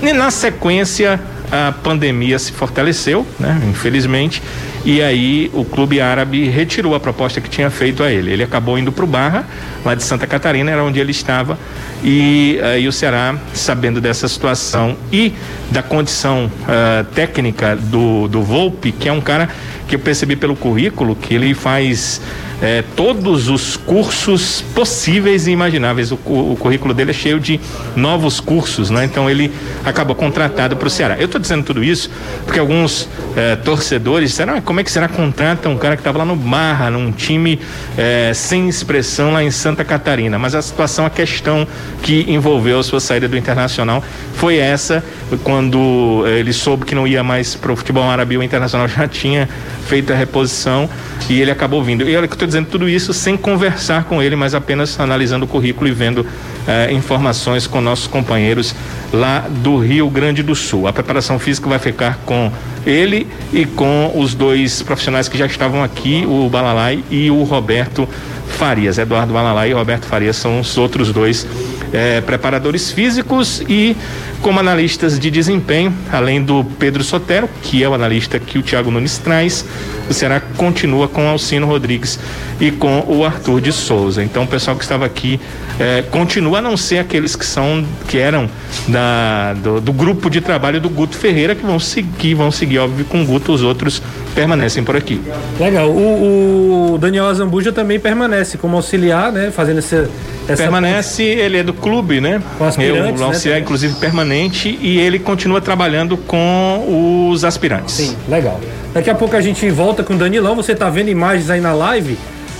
na sequência a pandemia se fortaleceu, né? Infelizmente, e aí o clube árabe retirou a proposta que tinha feito a ele. Ele acabou indo para o Barra, lá de Santa Catarina, era onde ele estava, e aí o Ceará, sabendo dessa situação e da condição uh, técnica do, do Volpe, que é um cara que eu percebi pelo currículo que ele faz é, todos os cursos possíveis e imagináveis. O, o, currículo dele é cheio de novos cursos, né? Então ele acabou contratado para o Ceará. Eu estou dizendo tudo isso porque alguns é, torcedores disseram: ah, como é que será contrata um cara que estava lá no Barra, num time é, sem expressão lá em Santa Catarina? Mas a situação, a questão que envolveu a sua saída do Internacional foi essa, quando ele soube que não ia mais para o futebol árabe, o Internacional já tinha feito a reposição e ele acabou vindo. E olha que eu dizendo tudo isso sem conversar com ele, mas apenas analisando o currículo e vendo eh, informações com nossos companheiros lá do Rio Grande do Sul. A preparação física vai ficar com ele e com os dois profissionais que já estavam aqui, o Balalai e o Roberto Farias. Eduardo Balalai e Roberto Farias são os outros dois eh, preparadores físicos e como analistas de desempenho, além do Pedro Sotero, que é o analista que o Thiago Nunes traz, o Ceará continua com Alcino Rodrigues e com o Arthur de Souza. Então o pessoal que estava aqui eh, continua a não ser aqueles que são que eram da, do, do, grupo de trabalho do Guto Ferreira, que vão seguir, vão seguir, óbvio, com o Guto, os outros permanecem por aqui. Legal. O, o Daniel Azambuja também permanece como auxiliar, né? Fazendo essa. essa permanece, ele é do clube, né? Com aspirantes, Eu, o auxiliar, né? inclusive, permanente, e ele continua trabalhando com os aspirantes. Sim, legal. Daqui a pouco a gente volta com o Danilão. Você está vendo imagens aí na live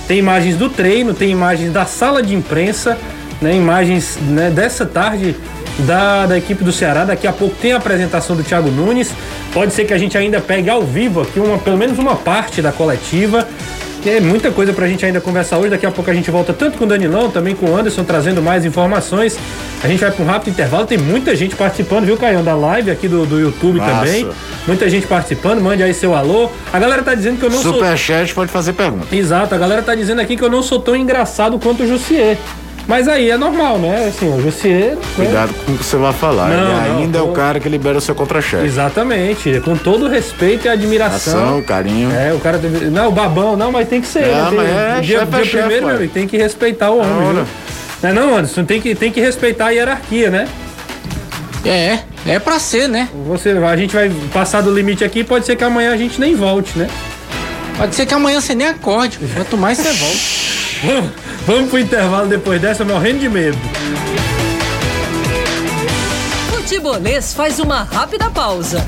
Tem imagens do treino, tem imagens da sala de imprensa, né, imagens né, dessa tarde da, da equipe do Ceará. Daqui a pouco tem a apresentação do Thiago Nunes. Pode ser que a gente ainda pegue ao vivo aqui uma, pelo menos uma parte da coletiva. É muita coisa pra gente ainda conversar hoje. Daqui a pouco a gente volta tanto com o Danilão, também com o Anderson, trazendo mais informações. A gente vai para um rápido intervalo. Tem muita gente participando, viu, Caião? Da live aqui do, do YouTube Massa. também. Muita gente participando. Mande aí seu alô. A galera tá dizendo que eu não sou. Superchat pode fazer pergunta. Exato, a galera tá dizendo aqui que eu não sou tão engraçado quanto o Jussier. Mas aí é normal, né? Assim, o Jussier. né? Cuidado com o que você vai falar. Não, Ele não, ainda é tô- o cara que libera o seu contra-cheque. Exatamente, com todo respeito e admiração. Ação, carinho. É, o cara deve... Não, o babão, não, mas tem que ser. Não, né? Tem- mas é, dia, chefe é dia chefe, primeiro, meu amigo, tem que respeitar o homem? Não é não, Anderson? Tem que, tem que respeitar a hierarquia, né? É, é pra ser, né? Você, a gente vai passar do limite aqui, pode ser que amanhã a gente nem volte, né? Pode ser que amanhã você nem acorde. Quanto mais você volta. Vamos, pro intervalo depois dessa, morrendo de medo. Futebolês faz uma rápida pausa.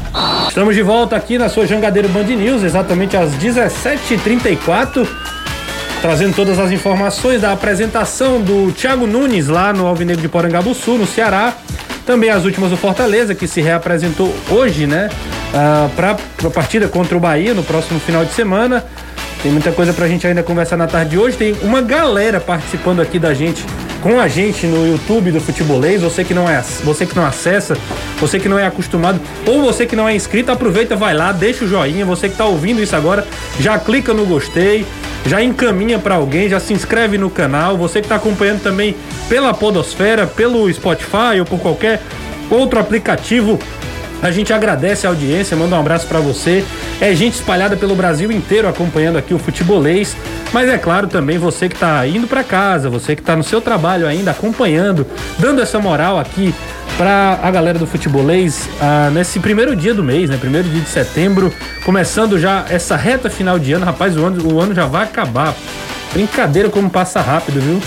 Estamos de volta aqui na sua Jangadeiro Band News, exatamente às 17h34, trazendo todas as informações da apresentação do Thiago Nunes lá no Alvinegro de Porangabuçu, no Ceará. Também as últimas do Fortaleza, que se reapresentou hoje, né? para a partida contra o Bahia no próximo final de semana. Tem muita coisa pra gente ainda conversar na tarde de hoje. Tem uma galera participando aqui da gente, com a gente no YouTube do Futebolês. Você que não é, você que não acessa, você que não é acostumado, ou você que não é inscrito, aproveita, vai lá, deixa o joinha. Você que tá ouvindo isso agora, já clica no gostei, já encaminha pra alguém, já se inscreve no canal. Você que tá acompanhando também pela Podosfera, pelo Spotify ou por qualquer outro aplicativo a gente agradece a audiência, manda um abraço pra você. É gente espalhada pelo Brasil inteiro acompanhando aqui o futebolês, mas é claro também você que tá indo pra casa, você que tá no seu trabalho ainda acompanhando, dando essa moral aqui pra a galera do futebolês ah, nesse primeiro dia do mês, né? Primeiro dia de setembro, começando já essa reta final de ano, rapaz, o ano, o ano já vai acabar. Brincadeira como passa rápido, viu?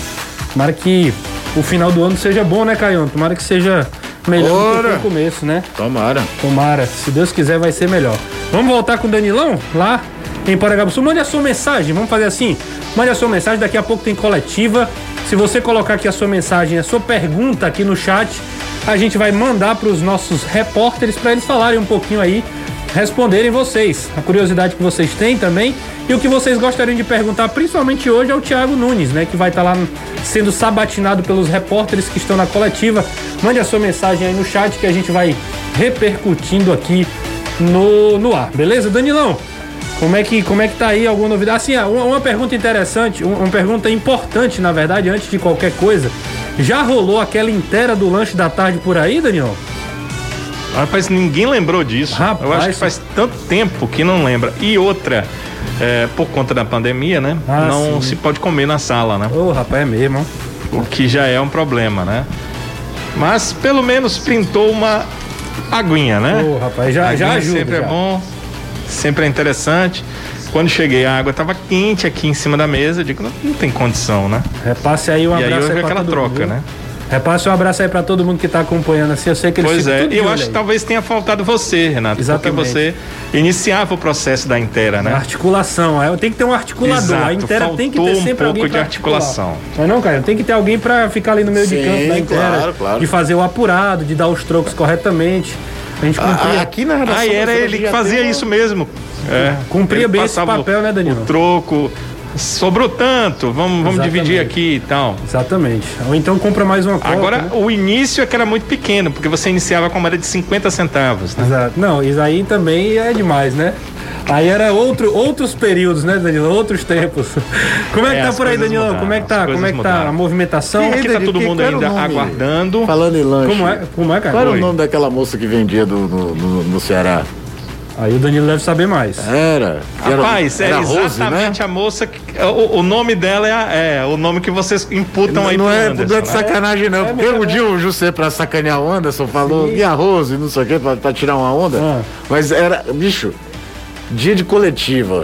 Tomara que o final do ano seja bom, né, Caião? Tomara que seja melhor do que Ora. foi o começo, né? Tomara. Tomara, se Deus quiser vai ser melhor. Vamos voltar com o Danilão lá em Paragabuçu. Mande a sua mensagem, vamos fazer assim. Mande a sua mensagem, daqui a pouco tem coletiva. Se você colocar aqui a sua mensagem, a sua pergunta aqui no chat, a gente vai mandar para os nossos repórteres para eles falarem um pouquinho aí, responderem vocês. A curiosidade que vocês têm também e o que vocês gostariam de perguntar, principalmente hoje, é o Thiago Nunes, né? Que vai estar lá sendo sabatinado pelos repórteres que estão na coletiva. Mande a sua mensagem aí no chat que a gente vai repercutindo aqui no, no ar, beleza? Danilão, como é que, como é que tá aí alguma novidade? Assim, uma, uma pergunta interessante, uma, uma pergunta importante, na verdade, antes de qualquer coisa. Já rolou aquela inteira do lanche da tarde por aí, Daniel? Rapaz, ninguém lembrou disso. Rapaz, Eu acho que faz tanto tempo que não lembra. E outra, é, por conta da pandemia, né? Ah, não sim. se pode comer na sala, né? Ô, rapaz, é mesmo. O que já é um problema, né? Mas pelo menos pintou uma aguinha, né? Ô, rapaz, já, já ajuda. sempre já. é bom, sempre é interessante. Quando cheguei, a água estava quente aqui em cima da mesa. Eu digo, não, não tem condição, né? Repasse aí um e aí abraço houve pra aquela todo troca, mundo, né? Repasse um abraço aí pra todo mundo que tá acompanhando assim. Eu sei que eles Pois é, tudo de eu acho que aí. talvez tenha faltado você, Renato. Exatamente. Porque você iniciava o processo da inteira, né? Articulação, é, tem que ter um articulador. a Exato, inteira tem que ter um sempre alguém pouco pra de articulação. articular. Mas não, Caio, tem que ter alguém pra ficar ali no meio de Sim, campo da inteira. claro, claro. De fazer o apurado, de dar os trocos corretamente. A gente cumpria, Ah, aqui na redação. Ah, e era ele que fazia isso mesmo. É. Cumpria Ele bem esse papel, né, Danilo? O troco. Sobrou tanto, vamos, vamos Exatamente. dividir aqui e tal. Exatamente. Ou então compra mais uma coca. Agora, né? o início é que era muito pequeno, porque você iniciava com a moeda de 50 centavos, né? Exato. Não, isso aí também é demais, né? Aí era outro, outros períodos, né, Danilo? Outros tempos. Como é que É, tá as por aí, Danilo? mudaram, Como é que tá? Como é que tá mudaram. a movimentação? E aí, Aqui tá todo que- mundo qual era o ainda nome? aguardando. Falando em lanche. Como é? Como é, cara? Qual era o nome daquela moça que vendia do, no, no- no Ceará? Aí o Danilo deve saber mais. Era. Era- Rapaz, era é Rose, exatamente né? a moça que. O, o nome dela é, a- é o nome que vocês imputam aí não pro é, Anderson, não é de né? sacanagem, não. É porque um dia o José, pra sacanear o Anderson, falou Sim. e a Rose, não sei o quê, pra, pra tirar uma onda. Ah. Mas era, bicho, dia de coletiva.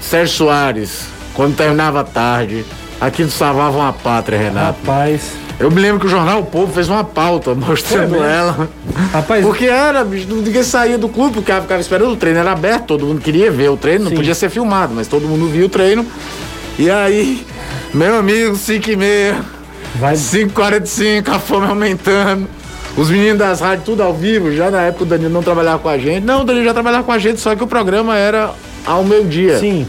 Sérgio Soares, quando terminava a tarde, aquilo salvava uma pátria, Renato. Rapaz. Eu me lembro que o Jornal O Povo fez uma pauta mostrando ela. Rapaz, Porque era, bicho, ninguém saía do clube, porque ficava esperando o treino, era aberto, todo mundo queria ver o treino, não Sim. podia ser filmado, mas todo mundo via o treino. E aí, meu amigo, 5 e meia, Vai. 5h45, a fome aumentando. Os meninos das rádios tudo ao vivo, já na época o Danilo não trabalhava com a gente. Não, o Danilo já trabalhava com a gente, só que o programa era ao meio-dia. Sim.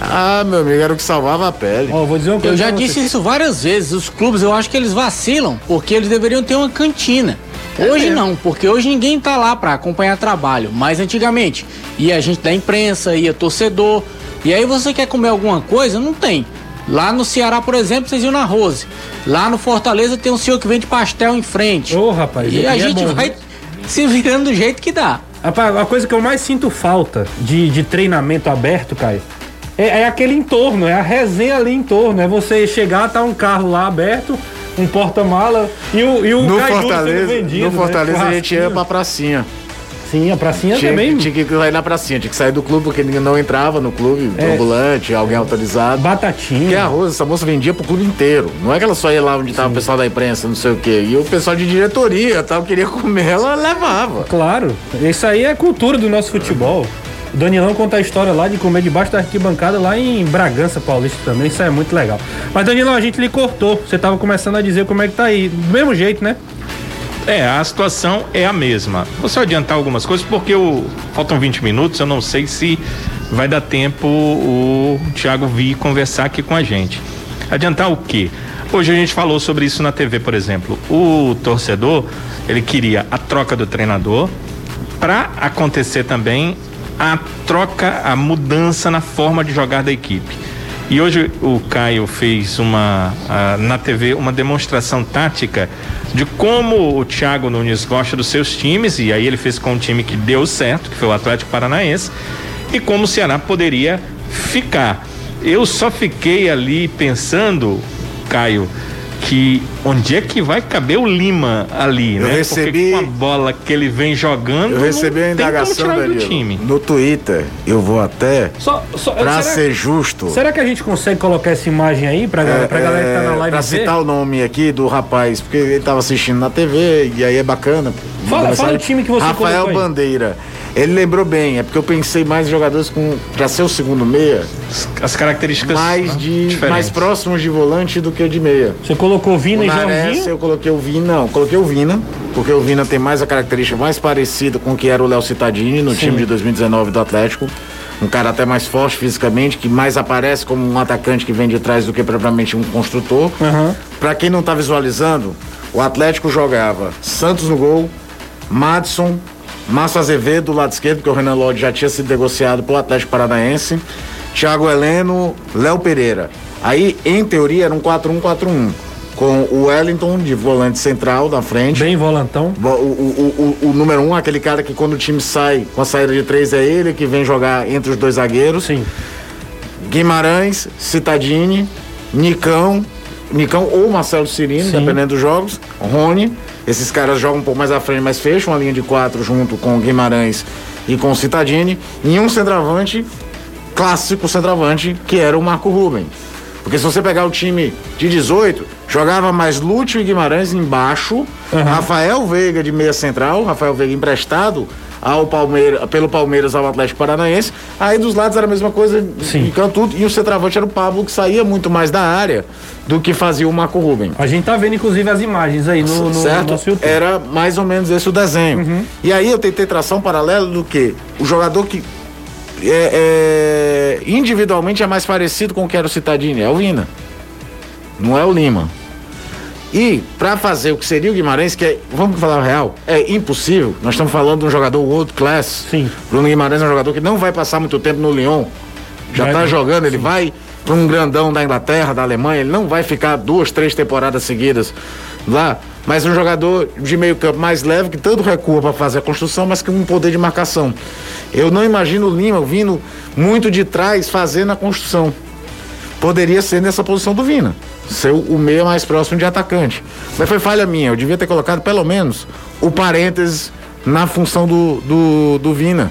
Ah, meu amigo, era o que salvava a pele. Ó, vou dizer uma coisa. Eu já disse isso várias vezes. Os clubes, eu acho que eles vacilam, porque eles deveriam ter uma cantina. Hoje não, porque hoje ninguém tá lá pra acompanhar trabalho. Mas antigamente, ia gente da imprensa, ia torcedor. E aí você quer comer alguma coisa? Não tem. Lá no Ceará, por exemplo, vocês iam na Rose. Lá no Fortaleza tem um senhor que vende pastel em frente. Ô, rapaz. e a é gente bom, vai viu? se virando do jeito que dá. Rapaz, a coisa que eu mais sinto falta de, de treinamento aberto, Caio, é, é aquele entorno, é a resenha ali em torno. É você chegar, tá um carro lá aberto, um porta-mala e o, e o No Fortaleza, vendido, no né? Fortaleza a gente ia pra pracinha. Sim, a pracinha Tinha, também. tinha que sair na pracinha, tinha que sair do clube porque ninguém não entrava no clube, É. ambulante, alguém autorizado. Batatinha. Porque a Rosa, essa moça vendia pro clube inteiro. Não é que ela só ia lá onde tava o pessoal da imprensa, não sei o quê. E o pessoal de diretoria tal, queria comer, ela levava. Claro, isso aí é cultura do nosso futebol. O Danilão conta a história lá de comer debaixo da arquibancada lá em Bragança Paulista também, isso é muito legal. Mas Danilão, a gente lhe cortou, você tava começando a dizer como é que tá aí. Do mesmo jeito, né? É, a situação é a mesma. Vou só adiantar algumas coisas, porque faltam 20 minutos, eu não sei se vai dar tempo o Thiago vir conversar aqui com a gente. Adiantar o quê? Hoje a gente falou sobre isso na TV, por exemplo. O torcedor, ele queria a troca do treinador para acontecer também a troca, a mudança na forma de jogar da equipe. E hoje o Caio fez uma na TV uma demonstração tática de como o Thiago Nunes gosta dos seus times e aí ele fez com um time que deu certo, que foi o Atlético Paranaense, e como o Ceará poderia ficar. Eu só fiquei ali pensando, Caio, que onde é que vai caber o Lima ali, Eu né? recebi- Porque com a bola que ele vem jogando, Eu recebi não a tem como indagação, do time. no Twitter. Eu vou até, Só, só, pra será, ser justo, será que a gente consegue colocar essa imagem aí pra, galera- pra galera que tá na live pra ver? citar o nome aqui do rapaz, porque ele tava assistindo na TV e aí é bacana. Fala- fala o time que você Rafael colocou aí. Ele lembrou bem, é porque eu pensei mais em jogadores com pra ser o segundo meia, As características mais né, de mais próximos de volante do que de meia. Você colocou Vina O e Nares, Jorginho? eu coloquei o Vina, não, coloquei o Vina, porque o Vina tem mais a característica mais parecida com o que era o Léo Cittadini no time de 2019 do Atlético. Um cara até mais forte fisicamente, que mais aparece como um atacante que vem de trás do que propriamente um construtor. Aham. Pra quem não tá visualizando, o Atlético jogava Santos no gol, Madison, Márcio Azevedo do lado esquerdo, porque o Renan Lodge já tinha sido negociado pro Atlético Paranaense, Thiago Heleno, Léo Pereira. Aí, em teoria, era um 4-1-4-1, com o Wellington de volante central na frente. Bem volantão. O, o, o, o, o número um, aquele cara que quando o time sai com a saída de três é ele, que vem jogar entre os dois zagueiros. Sim. Guimarães, Citadini, Nicão, Nicão ou Marcelo Cirino, Sim. dependendo dos jogos, Rony. Esses caras jogam um pouco mais à frente, mas fecham a linha de quatro junto com Guimarães e com Citadini. E um centroavante, clássico centroavante, que era o Marco Ruben. Porque se você pegar o time de 18, jogava mais Lúcio e Guimarães embaixo, Rafael Veiga de meia central, Rafael Veiga emprestado ao Palmeiras, pelo Palmeiras ao Atlético Paranaense. Aí dos lados era a mesma coisa, Sim. em canto, e o centroavante era o Pablo, que saía muito mais da área do que fazia o Marco Ruben. A gente tá vendo inclusive as imagens aí no, no certo? nosso YouTube. Era mais ou menos esse o desenho. E aí eu tentei traçar um paralelo do que o jogador que é, é, individualmente é mais parecido com o que era o Citadini, é o Vina. Não é o Lima. E para fazer o que seria o Guimarães, que é, vamos falar real, é impossível. Nós estamos falando de um jogador world class. Sim. Bruno Guimarães é um jogador que não vai passar muito tempo no Lyon. Já está jogando, ele vai para um grandão da Inglaterra, da Alemanha, ele não vai ficar duas, três temporadas seguidas lá. Mas um jogador de meio campo mais leve, que tanto recua para fazer a construção, mas que com um poder de marcação. Eu não imagino o Lima vindo muito de trás fazendo a construção poderia ser nessa posição do Vina. Ser o meia mais próximo de atacante. Mas foi falha minha. Eu devia ter colocado pelo menos o parênteses na função do, do, do Vina.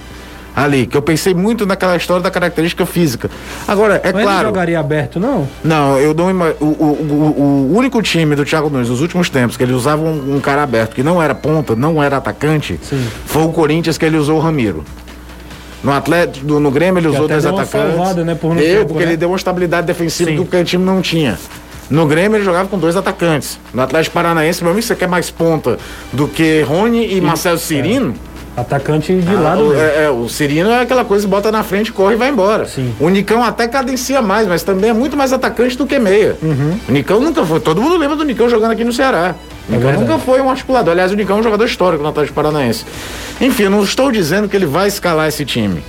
Ali, que eu pensei muito naquela história da característica física. Agora, é Mas ele claro. jogaria aberto, não? Não, eu não o, o, o único time do Thiago Nunes nos últimos tempos que ele usava um, um cara aberto, que não era ponta, não era atacante, Sim. foi o Corinthians que ele usou o Ramiro. No Atlético, no, no Grêmio ele usou dois deu atacantes. salvada, né, por no eu, tempo, porque né? ele deu uma estabilidade defensiva Sim. que o time não tinha. No Grêmio ele jogava com dois atacantes. No Atlético Paranaense, meu amigo, você quer mais ponta do que Rony e, Marcelo Cirino? Atacante de Ah, lado o, é, é, o Cirino é aquela coisa, bota na frente, corre e vai embora. Sim. O Nicão até cadencia mais, mas também é muito mais atacante do que meia. Uhum. O Nicão nunca foi. Todo mundo lembra do Nicão jogando aqui no Ceará. Nicão É nunca foi um articulador. Aliás, o Nicão é um jogador histórico no Atlético Paranaense. Enfim, eu não estou dizendo que ele vai escalar esse time.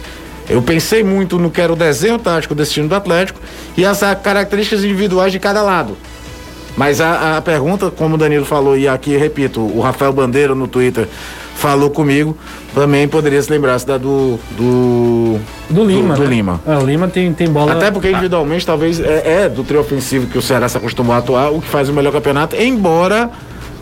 Eu pensei muito no que era o desenho tático desse time do Atlético e as características individuais de cada lado. Mas a, a pergunta, como o Danilo falou, e aqui repito, o Rafael Bandeira no Twitter falou comigo, também poderia se lembrar da do, do. Do Lima. Do, né? Lima. É, o Lima tem, tem bola. Até porque individualmente talvez é, é do trio ofensivo que o Ceará se acostumou a atuar, o que faz o melhor campeonato, embora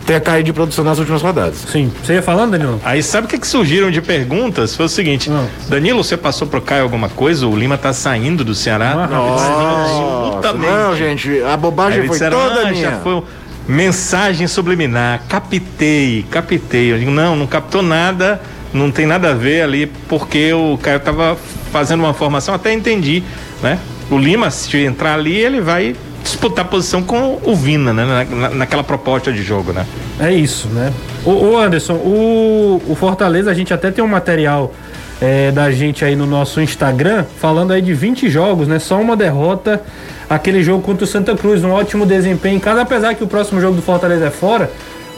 tenha caído de produção nas últimas rodadas. Sim. Você ia falando, Danilo? Aí sabe o que, que surgiram de perguntas? Foi o seguinte: Hum. Danilo, você passou pro Caio alguma coisa? O Lima tá saindo do Ceará? Absolutamente. Não, gente, a bobagem foi disseram, toda ah, minha. já foi mensagem subliminar, captei, captei. Eu digo, não, não captou nada, não tem nada a ver ali, porque o Caio tava fazendo uma formação, até entendi, né? O Lima, se entrar ali, ele vai disputar posição com o Vina, né? Na- na- naquela proposta de jogo, né? É isso, né? O, o Anderson, o, o Fortaleza, a gente até tem um material é, da gente aí no nosso Instagram, falando aí de 20 jogos, né? Só uma derrota, aquele jogo contra o Santa Cruz, um ótimo desempenho em casa, apesar que o próximo jogo do Fortaleza é fora,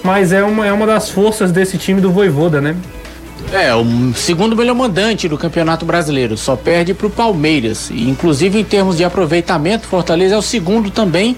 mas é uma, é uma das forças desse time do Voivoda, né? É, o segundo melhor mandante do Campeonato Brasileiro, só perde pro Palmeiras. E, inclusive em termos de aproveitamento, Fortaleza é o segundo também.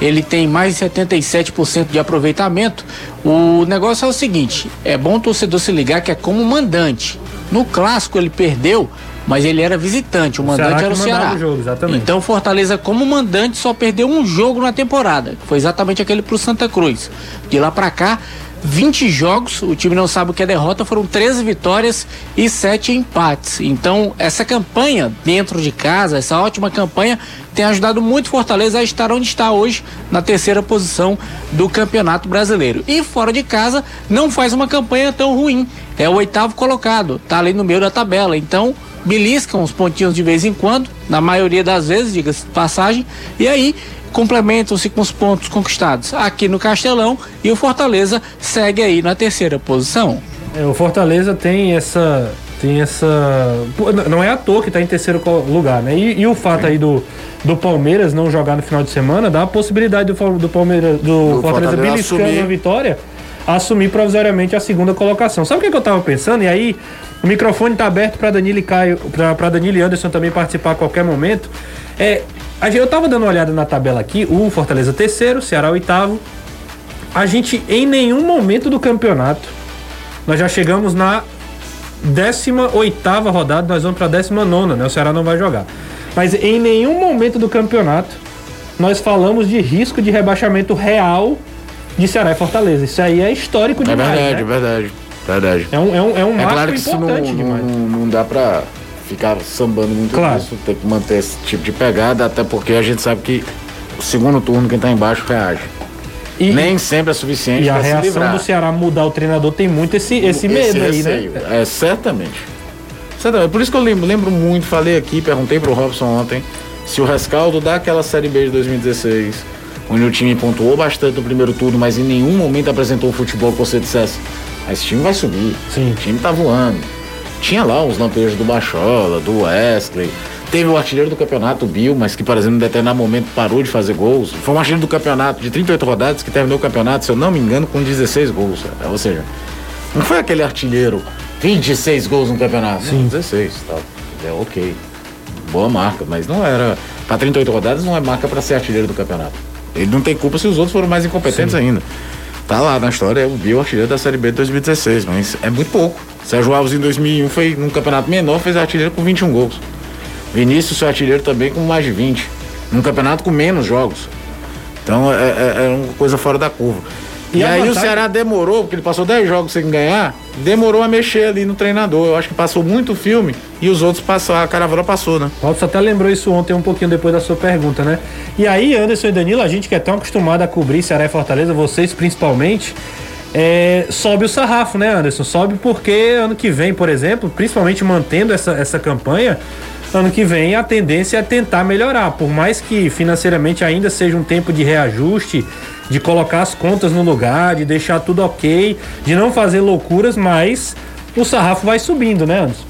Ele tem mais de 77% de aproveitamento. O negócio é o seguinte: é bom o torcedor se ligar que é como mandante. No clássico ele perdeu, mas ele era visitante. O mandante Ceará era o Ceará. o jogo. Então Fortaleza, como mandante, só perdeu um jogo na temporada. que Foi exatamente aquele pro Santa Cruz. De lá pra cá, 20 jogos, o time não sabe o que é derrota, foram 13 vitórias e 7 empates. Então, essa campanha dentro de casa, essa ótima campanha, tem ajudado muito Fortaleza a estar onde está hoje, na terceira posição do Campeonato Brasileiro. E fora de casa, não faz uma campanha tão ruim. É o oitavo colocado, tá ali no meio da tabela. Então, beliscam os pontinhos de vez em quando, na maioria das vezes, diga-se de passagem, e aí complementam-se com os pontos conquistados aqui no Castelão e o Fortaleza segue aí na terceira posição. É, o Fortaleza tem essa. Tem essa. Não é à toa que tá em terceiro lugar, né? E, e o fato aí do, do Palmeiras não jogar no final de semana dá a possibilidade do, do Palmeiras. Do, Do Fortaleza Fortaleza beliscando a vitória, assumir provisoriamente a segunda colocação. Sabe o que, que eu tava pensando? E aí, o microfone tá aberto para Danilo e Caio, pra Danilo e Anderson também participar a qualquer momento. É. a Eu tava dando uma olhada na tabela aqui, o Fortaleza terceiro, Ceará oitavo. A gente, em nenhum momento do campeonato, nós já chegamos na 18 rodada, nós vamos para 19, né? O Ceará não vai jogar. Mas em nenhum momento do campeonato nós falamos de risco de rebaixamento real de Ceará e Fortaleza. Isso aí é histórico É demais. verdade, né? é verdade. Verdade. É um, é um, é um É claro que isso não, não, não dá pra ficar sambando muito Claro. disso, tem que manter esse tipo de pegada, até porque a gente sabe que o segundo turno, quem tá embaixo, reage. E, Nem sempre é suficiente e a reação do Ceará mudar o treinador tem muito esse, esse medo aí, receio. né? É, certamente. Certamente. Por isso que eu lembro, lembro muito, falei aqui, perguntei pro Robson ontem se o rescaldo daquela Série B de 2016, onde o time pontuou bastante no primeiro turno, mas em nenhum momento apresentou o futebol que você dissesse, "Ah, esse time vai subir, Sim. o time tá voando. Tinha lá os lampejos do Bachola, do Wesley. Teve o artilheiro do campeonato, o Bill, mas que, por exemplo, em determinado momento parou de fazer gols. Foi um artilheiro do campeonato de 38 rodadas que terminou o campeonato, se eu não me engano, com 16 gols. É, Ou seja, não foi aquele artilheiro 26 gols no campeonato. Sim. 16, tal. É ok. Boa marca, mas não era. Pra 38 rodadas não é marca pra ser artilheiro do campeonato. Ele não tem culpa se os outros foram mais incompetentes ainda. Tá lá na história, o Bill artilheiro da Série B de 2016, mas é muito pouco. Sérgio Alves em 2001 foi num campeonato menor, fez artilheiro com 21 gols. Vinícius foi artilheiro também com mais de 20. Num campeonato com menos jogos. Então é, é- é uma coisa fora da curva. E, E aí o vantagem- Ceará demorou, porque ele passou 10 jogos sem ganhar, demorou a mexer ali no treinador. Eu acho que passou muito filme e os outros passaram, a caravana passou, né? O Robson até lembrou isso ontem, um pouquinho depois da sua pergunta, né? E aí, Anderson e Danilo, a gente que é tão acostumado a cobrir Ceará e Fortaleza, vocês principalmente, é, sobe o sarrafo, né, Anderson? Sobe porque ano que vem, por exemplo, principalmente mantendo essa, essa campanha, ano que vem a tendência é tentar melhorar. Por mais que financeiramente ainda seja um tempo de reajuste, de colocar as contas no lugar, de deixar tudo ok, de não fazer loucuras, mas o sarrafo vai subindo, né, Anderson?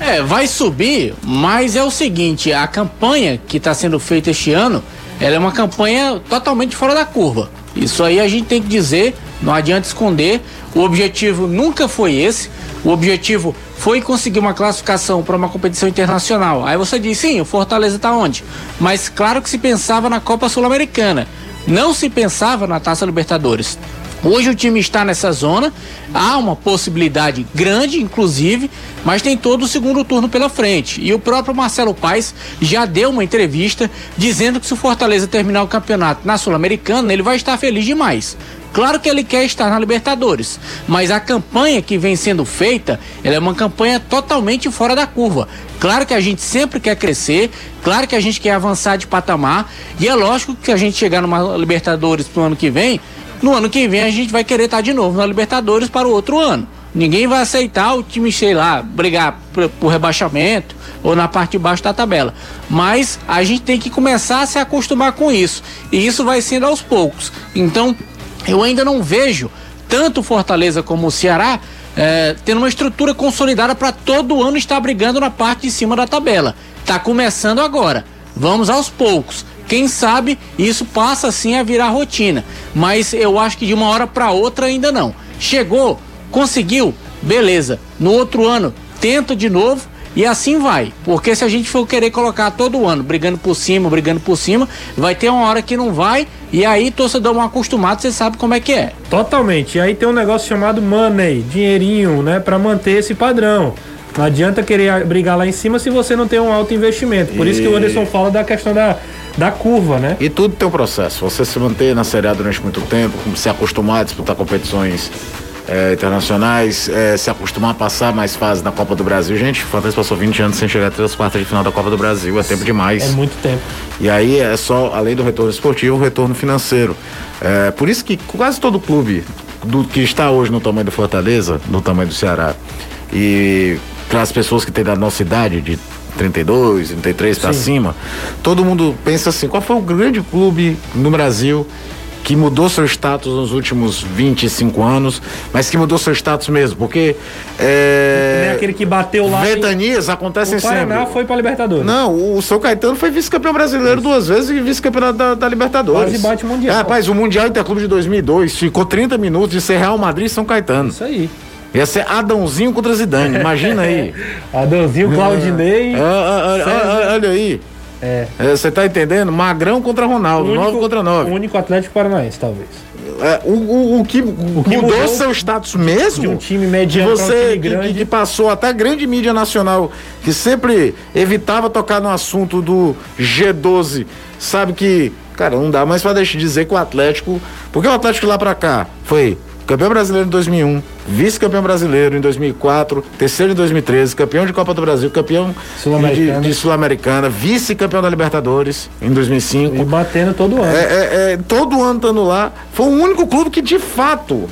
É, vai subir, mas é o seguinte, a campanha que está sendo feita este ano, ela é uma campanha totalmente fora da curva. Isso aí a gente tem que dizer, não adianta esconder. O objetivo nunca foi esse. O objetivo foi conseguir uma classificação para uma competição internacional. Aí você diz, sim, o Fortaleza está onde? Mas claro que se pensava na Copa Sul-Americana. Não se pensava na Taça Libertadores. Hoje o time está nessa zona, há uma possibilidade grande, inclusive, mas tem todo o segundo turno pela frente. E o próprio Marcelo Paes já deu uma entrevista dizendo que se o Fortaleza terminar o campeonato na Sul-Americana, ele vai estar feliz demais. Claro que ele quer estar na Libertadores, mas a campanha que vem sendo feita, é uma campanha totalmente fora da curva. Claro que a gente sempre quer crescer, claro que a gente quer avançar de patamar, e é lógico que a gente chegar numa Libertadores pro ano que vem, no ano que vem a gente vai querer estar de novo na Libertadores para o outro ano. Ninguém vai aceitar o time, sei lá, brigar por, por rebaixamento ou na parte de baixo da tabela. Mas a gente tem que começar a se acostumar com isso. E isso vai sendo aos poucos. Então, eu ainda não vejo tanto Fortaleza como o Ceará é, tendo uma estrutura consolidada para todo ano estar brigando na parte de cima da tabela. Está começando agora. Vamos aos poucos. Quem sabe isso passa assim a virar rotina, mas eu acho que de uma hora para outra ainda não. Chegou, conseguiu, beleza. No outro ano tenta de novo e assim vai. Porque se a gente for querer colocar todo ano brigando por cima, brigando por cima, vai ter uma hora que não vai e aí torcedor mal acostumado, você sabe como é que é. Totalmente. E aí tem um negócio chamado money, dinheirinho, né, para manter esse padrão. Não adianta querer brigar lá em cima se você não tem um alto investimento. Por e... isso que o Anderson fala da questão da da curva, né? E tudo tem um processo. Você se manter na Série A durante muito tempo, se acostumar a disputar competições é, internacionais, é, se acostumar a passar mais fases na Copa do Brasil. Gente, o Fantasma passou 20 anos sem chegar até as quartas de final da Copa do Brasil. É tempo demais. É muito tempo. E aí é só, além do retorno esportivo, o retorno financeiro. É, por isso que quase todo clube do que está hoje no tamanho do Fortaleza, no tamanho do Ceará, e para as pessoas que têm da nossa idade, de 32, 33 para cima, todo mundo pensa assim: qual foi o grande clube no Brasil que mudou seu status nos últimos 25 anos, mas que mudou seu status mesmo, porque é, é aquele que bateu lá. Ventanias em... acontecem o Paraná sempre. foi para Libertadores. Não, o São Caetano foi vice-campeão brasileiro Isso. duas vezes e vice-campeão da, da, Libertadores. Quase bate mundial. É, rapaz, o Mundial Interclube de 2002 ficou 30 minutos de ser Real Madrid e São Caetano. Isso aí. Ia ser Adãozinho contra Zidane, imagina aí. Adãozinho, Claudinei. É, é, é, olha aí. É. Você é, tá entendendo? Magrão contra Ronaldo, 9 contra 9. O único Atlético Paranaense, talvez. É, o, o, o, que, o que mudou, mudou, seu status mesmo? De um time mediano você, um time. Que, que, passou até grande mídia nacional, que sempre evitava tocar no assunto do G12, sabe que, cara, não dá mais pra deixar de dizer que o Atlético. Porque o Atlético lá pra cá foi campeão brasileiro em 2001, vice-campeão brasileiro em 2004, terceiro em 2013, campeão de Copa do Brasil, campeão Sul-Americana, de, Sul-Americana, vice-campeão da Libertadores em 2005. E batendo todo ano. É, é, é, todo ano estando lá. Foi o único clube que de fato,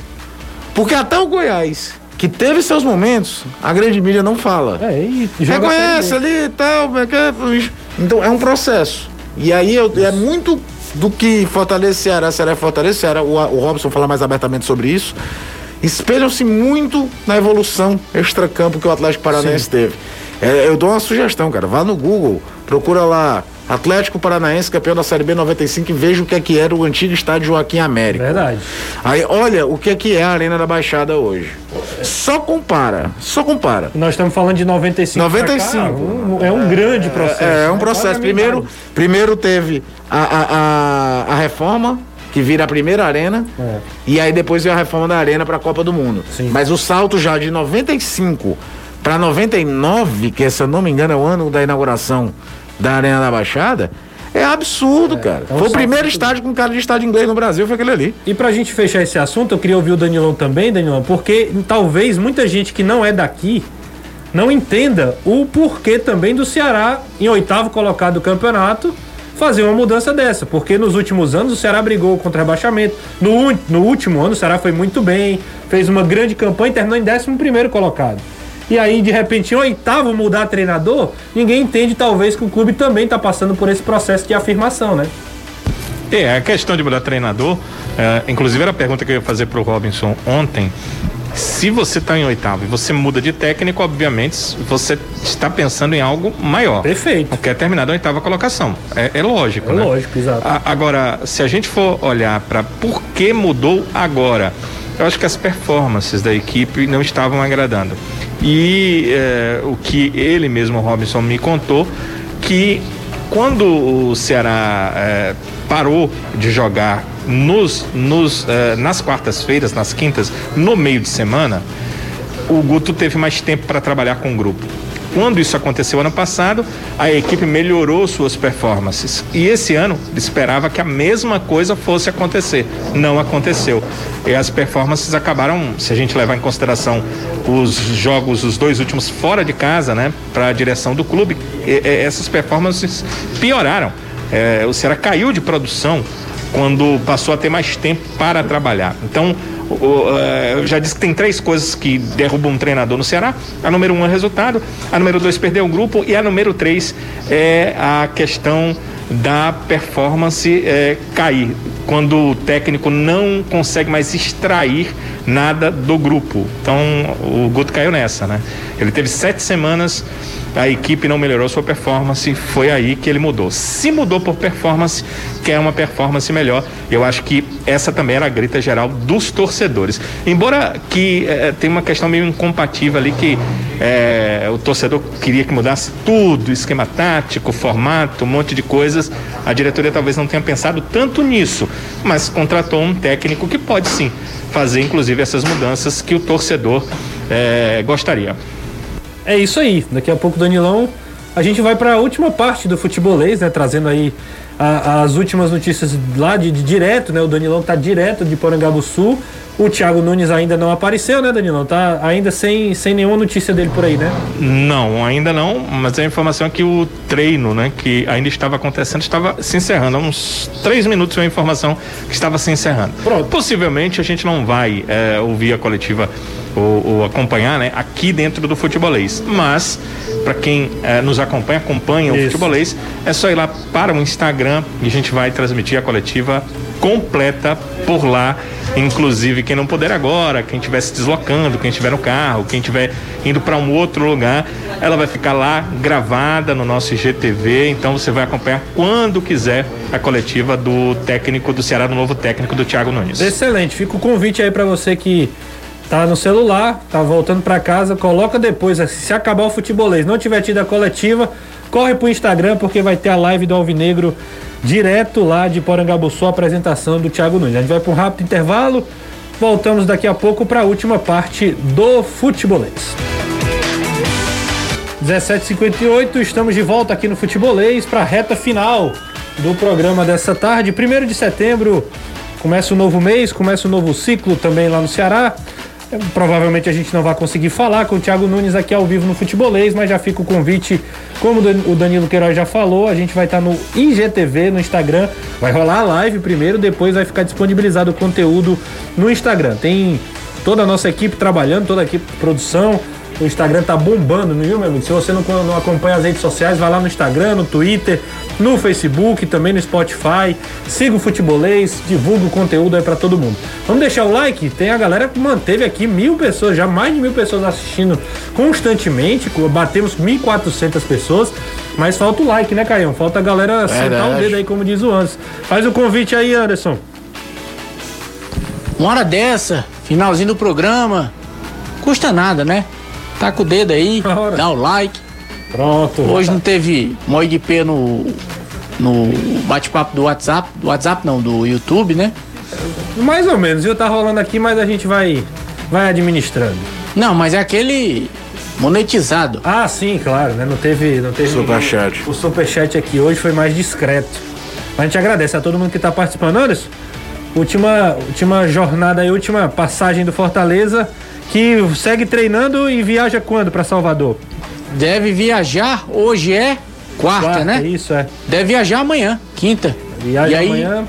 porque até o Goiás, que teve seus momentos, a grande mídia não fala. É, e Reconhece ali e tal, é então é um processo. E aí é muito do que Fortaleza Ceará, Ceará Fortaleza Ceará, o, o Robson fala mais abertamente sobre isso, espelham-se muito na evolução extracampo que o Atlético Paranaense Sim. teve. É, eu dou uma sugestão, cara, vá no Google, procura lá Atlético Paranaense, campeão da Série B 95, e veja o que é que era o antigo estádio Joaquim América. Verdade. Aí, olha o que é que é a Arena da Baixada hoje. Só compara, só compara. Nós estamos falando de 95. 95. Cá, um, é um grande processo. É, é um processo. Primeiro, primeiro teve a, a, a, a reforma que vira a primeira arena. É. E aí depois veio a reforma da arena para a Copa do Mundo. Sim. Mas o salto já de 95 para 99, que se eu não me engano é o ano da inauguração da Arena da Baixada, é absurdo, é, cara. Então foi o primeiro estádio com cara de estádio inglês no Brasil, foi aquele ali. E pra gente fechar esse assunto, eu queria ouvir o Danilão também, Danilão, porque talvez muita gente que não é daqui não entenda o porquê também do Ceará, em oitavo colocado do campeonato, fazer uma mudança dessa, porque nos últimos anos o Ceará brigou contra rebaixamento. No, no último ano o Ceará foi muito bem, fez uma grande campanha e terminou em 11 primeiro colocado. E aí, de repente, em oitavo mudar treinador, ninguém entende, talvez, que o clube também está passando por esse processo de afirmação, né? É, a questão de mudar treinador, é, inclusive era a pergunta que eu ia fazer para o Robinson ontem. Se você está em oitavo e você muda de técnico, obviamente você está pensando em algo maior. Perfeito. Quer terminar da oitava colocação. É, é lógico, é né? Lógico, exato. A, agora, se a gente for olhar para por que mudou agora, eu acho que as performances da equipe não estavam agradando. E é, o que ele mesmo, Robinson, me contou, que quando o Ceará é, parou de jogar nos, nos, uh, nas quartas-feiras, nas quintas, no meio de semana, o Guto teve mais tempo para trabalhar com o grupo. Quando isso aconteceu ano passado, a equipe melhorou suas performances. E esse ano esperava que a mesma coisa fosse acontecer. Não aconteceu. E as performances acabaram, se a gente levar em consideração os jogos, os dois últimos fora de casa, né, para a direção do clube, e, e, essas performances pioraram. É, o Ceará caiu de produção quando passou a ter mais tempo para trabalhar. Então, o, é, eu já disse que tem três coisas que derrubam um treinador no Ceará. A número um é resultado, a número dois perder o grupo e a número três é a questão da performance é, cair, quando o técnico não consegue mais extrair nada do grupo. Então o Guto caiu nessa, né? Ele teve sete semanas a equipe não melhorou sua performance, foi aí que ele mudou. Se mudou por performance, quer uma performance melhor. Eu acho que essa também era a grita geral dos torcedores. Embora que é, tem uma questão meio incompatível ali que é, o torcedor queria que mudasse tudo, esquema tático, formato, um monte de coisas. A diretoria talvez não tenha pensado tanto nisso, mas contratou um técnico que pode sim fazer, inclusive, essas mudanças que o torcedor é, gostaria. É isso aí. Daqui a pouco, Danilão, a gente vai para a última parte do futebolês, né? Trazendo aí a, as últimas notícias lá de, de, direto, né? O Danilão tá direto de Sul. O Thiago Nunes ainda não apareceu, né, Danilão? Tá ainda sem, sem nenhuma notícia dele por aí, né? Não, ainda não, mas a informação é que o treino, né, que ainda estava acontecendo, estava se encerrando. Há uns três minutos a informação que estava se encerrando. Pronto. Possivelmente a gente não vai é, ouvir a coletiva ou, ou, acompanhar, né, aqui dentro do futebolês. Mas, para quem é, nos acompanha, acompanha Isso. o futebolês, é só ir lá para o Instagram e a gente vai transmitir a coletiva completa por lá. Inclusive, quem não puder agora, quem estiver se deslocando, quem estiver no carro, quem estiver indo para um outro lugar, ela vai ficar lá gravada no nosso IGTV. Então você vai acompanhar quando quiser a coletiva do técnico do Ceará, do novo técnico do Thiago Nunes. Excelente. Fica o convite aí para você que tá no celular, tá voltando para casa, coloca depois, se acabar o futebolês, não tiver tido a coletiva, corre pro Instagram porque vai ter a live do Alvinegro direto lá de Porangabuçu, a apresentação do Thiago Nunes. A gente vai para um rápido intervalo, voltamos daqui a pouco para a última parte do futebolês. 17:58 estamos de volta aqui no Futebolês para a reta final do programa dessa tarde. Primeiro de setembro começa o um novo mês, começa o um novo ciclo também lá no Ceará. Provavelmente a gente não vai conseguir falar com o Thiago Nunes aqui ao vivo no Futebolês, mas já fica o convite, como o Danilo Queiroz já falou, a gente vai estar no IGTV, no Instagram. Vai rolar a live primeiro, depois vai ficar disponibilizado o conteúdo no Instagram. Tem toda a nossa equipe trabalhando, toda a equipe de produção. O Instagram tá bombando, viu, meu amigo? Se você não, não acompanha as redes sociais, vai lá no Instagram, no Twitter, no Facebook, também no Spotify. Siga o Futebolês, divulga o conteúdo aí para todo mundo. Vamos deixar o like? Tem a galera que manteve aqui mil pessoas, já mais de mil pessoas assistindo constantemente. Batemos 1.400 pessoas. Mas falta o like, né, Caião? Falta a galera Verdade. sentar o dedo aí, como diz o Anderson. Faz o convite aí, Anderson. Uma hora dessa, finalzinho do programa. Custa nada, né? Tá com o dedo aí, dá o like. Pronto. Hoje não teve Moi de P no, no bate-papo do WhatsApp. Do WhatsApp não, do YouTube, né? Mais ou menos, viu? Tá rolando aqui, mas a gente vai, vai administrando. Não, mas é aquele monetizado. Ah, sim, claro, né? Não teve. Não teve superchat. O superchat aqui hoje foi mais discreto. Mas a gente agradece a todo mundo que tá participando. Anderson, última, última jornada aí, última passagem do Fortaleza, que segue treinando e viaja quando para Salvador? Deve viajar, hoje é Quarta, Quarta, né? Isso, é. Deve viajar amanhã, quinta. Viagem e aí, amanhã.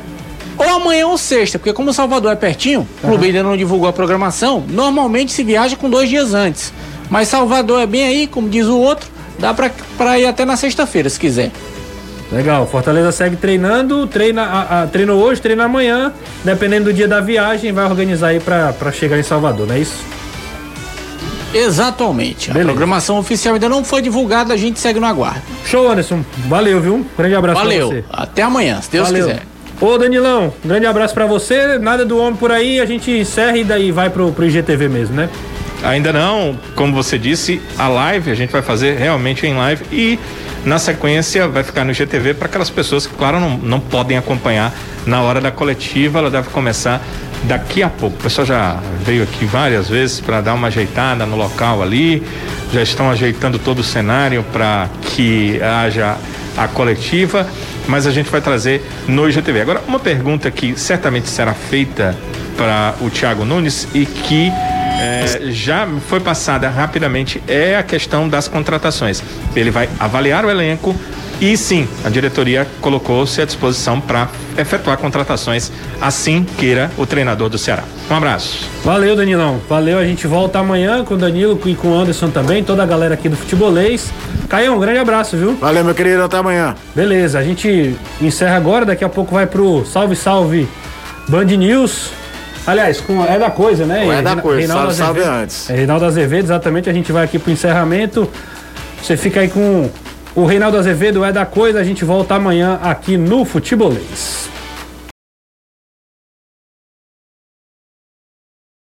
Ou amanhã ou sexta, porque como Salvador é pertinho, o clube ainda não divulgou a programação, normalmente se viaja com dois dias antes. Mas Salvador é bem aí, como diz o outro, dá pra, pra ir até na sexta-feira, se quiser. Legal, Fortaleza segue treinando, treina, a, a, treinou hoje, treina amanhã, dependendo do dia da viagem, vai organizar aí pra chegar em Salvador, não é isso? Exatamente. Beleza. A programação oficial ainda não foi divulgada, a gente segue no aguardo. Show, Anderson. Valeu, viu? Grande abraço pra Valeu. você. Até amanhã, se Deus Valeu. quiser. Ô, Danilão, grande abraço pra você. Nada do homem por aí, a gente encerra e daí vai pro, pro IGTV mesmo, né? Ainda não, como você disse, a live a gente vai fazer realmente em live e na sequência vai ficar no GTV para aquelas pessoas que, claro, não, não podem acompanhar na hora da coletiva. Ela deve começar daqui a pouco. O pessoal já veio aqui várias vezes para dar uma ajeitada no local ali, já estão ajeitando todo o cenário para que haja a coletiva, mas a gente vai trazer no IGTV. Agora, uma pergunta que certamente será feita para o Thiago Nunes e que é, já foi passada rapidamente é a questão das contratações. Ele vai avaliar o elenco e sim, a diretoria colocou-se à disposição para efetuar contratações assim queira o treinador do Ceará. Um abraço. Valeu, Danilão. Valeu, a gente volta amanhã com o Danilo e com o Anderson também, toda a galera aqui do Futebolês. Caião, um grande abraço, viu? Valeu, meu querido, até amanhã. Beleza, a gente encerra agora, daqui a pouco vai pro Salve Salve Band News. Aliás, com é da coisa, né? É da Coisa, Reinaldo salve Azevedo. antes. É, Reinaldo Azevedo, exatamente, a gente vai aqui pro encerramento. Você fica aí com o Reinaldo Azevedo, é da coisa, a gente volta amanhã aqui no Futebolês.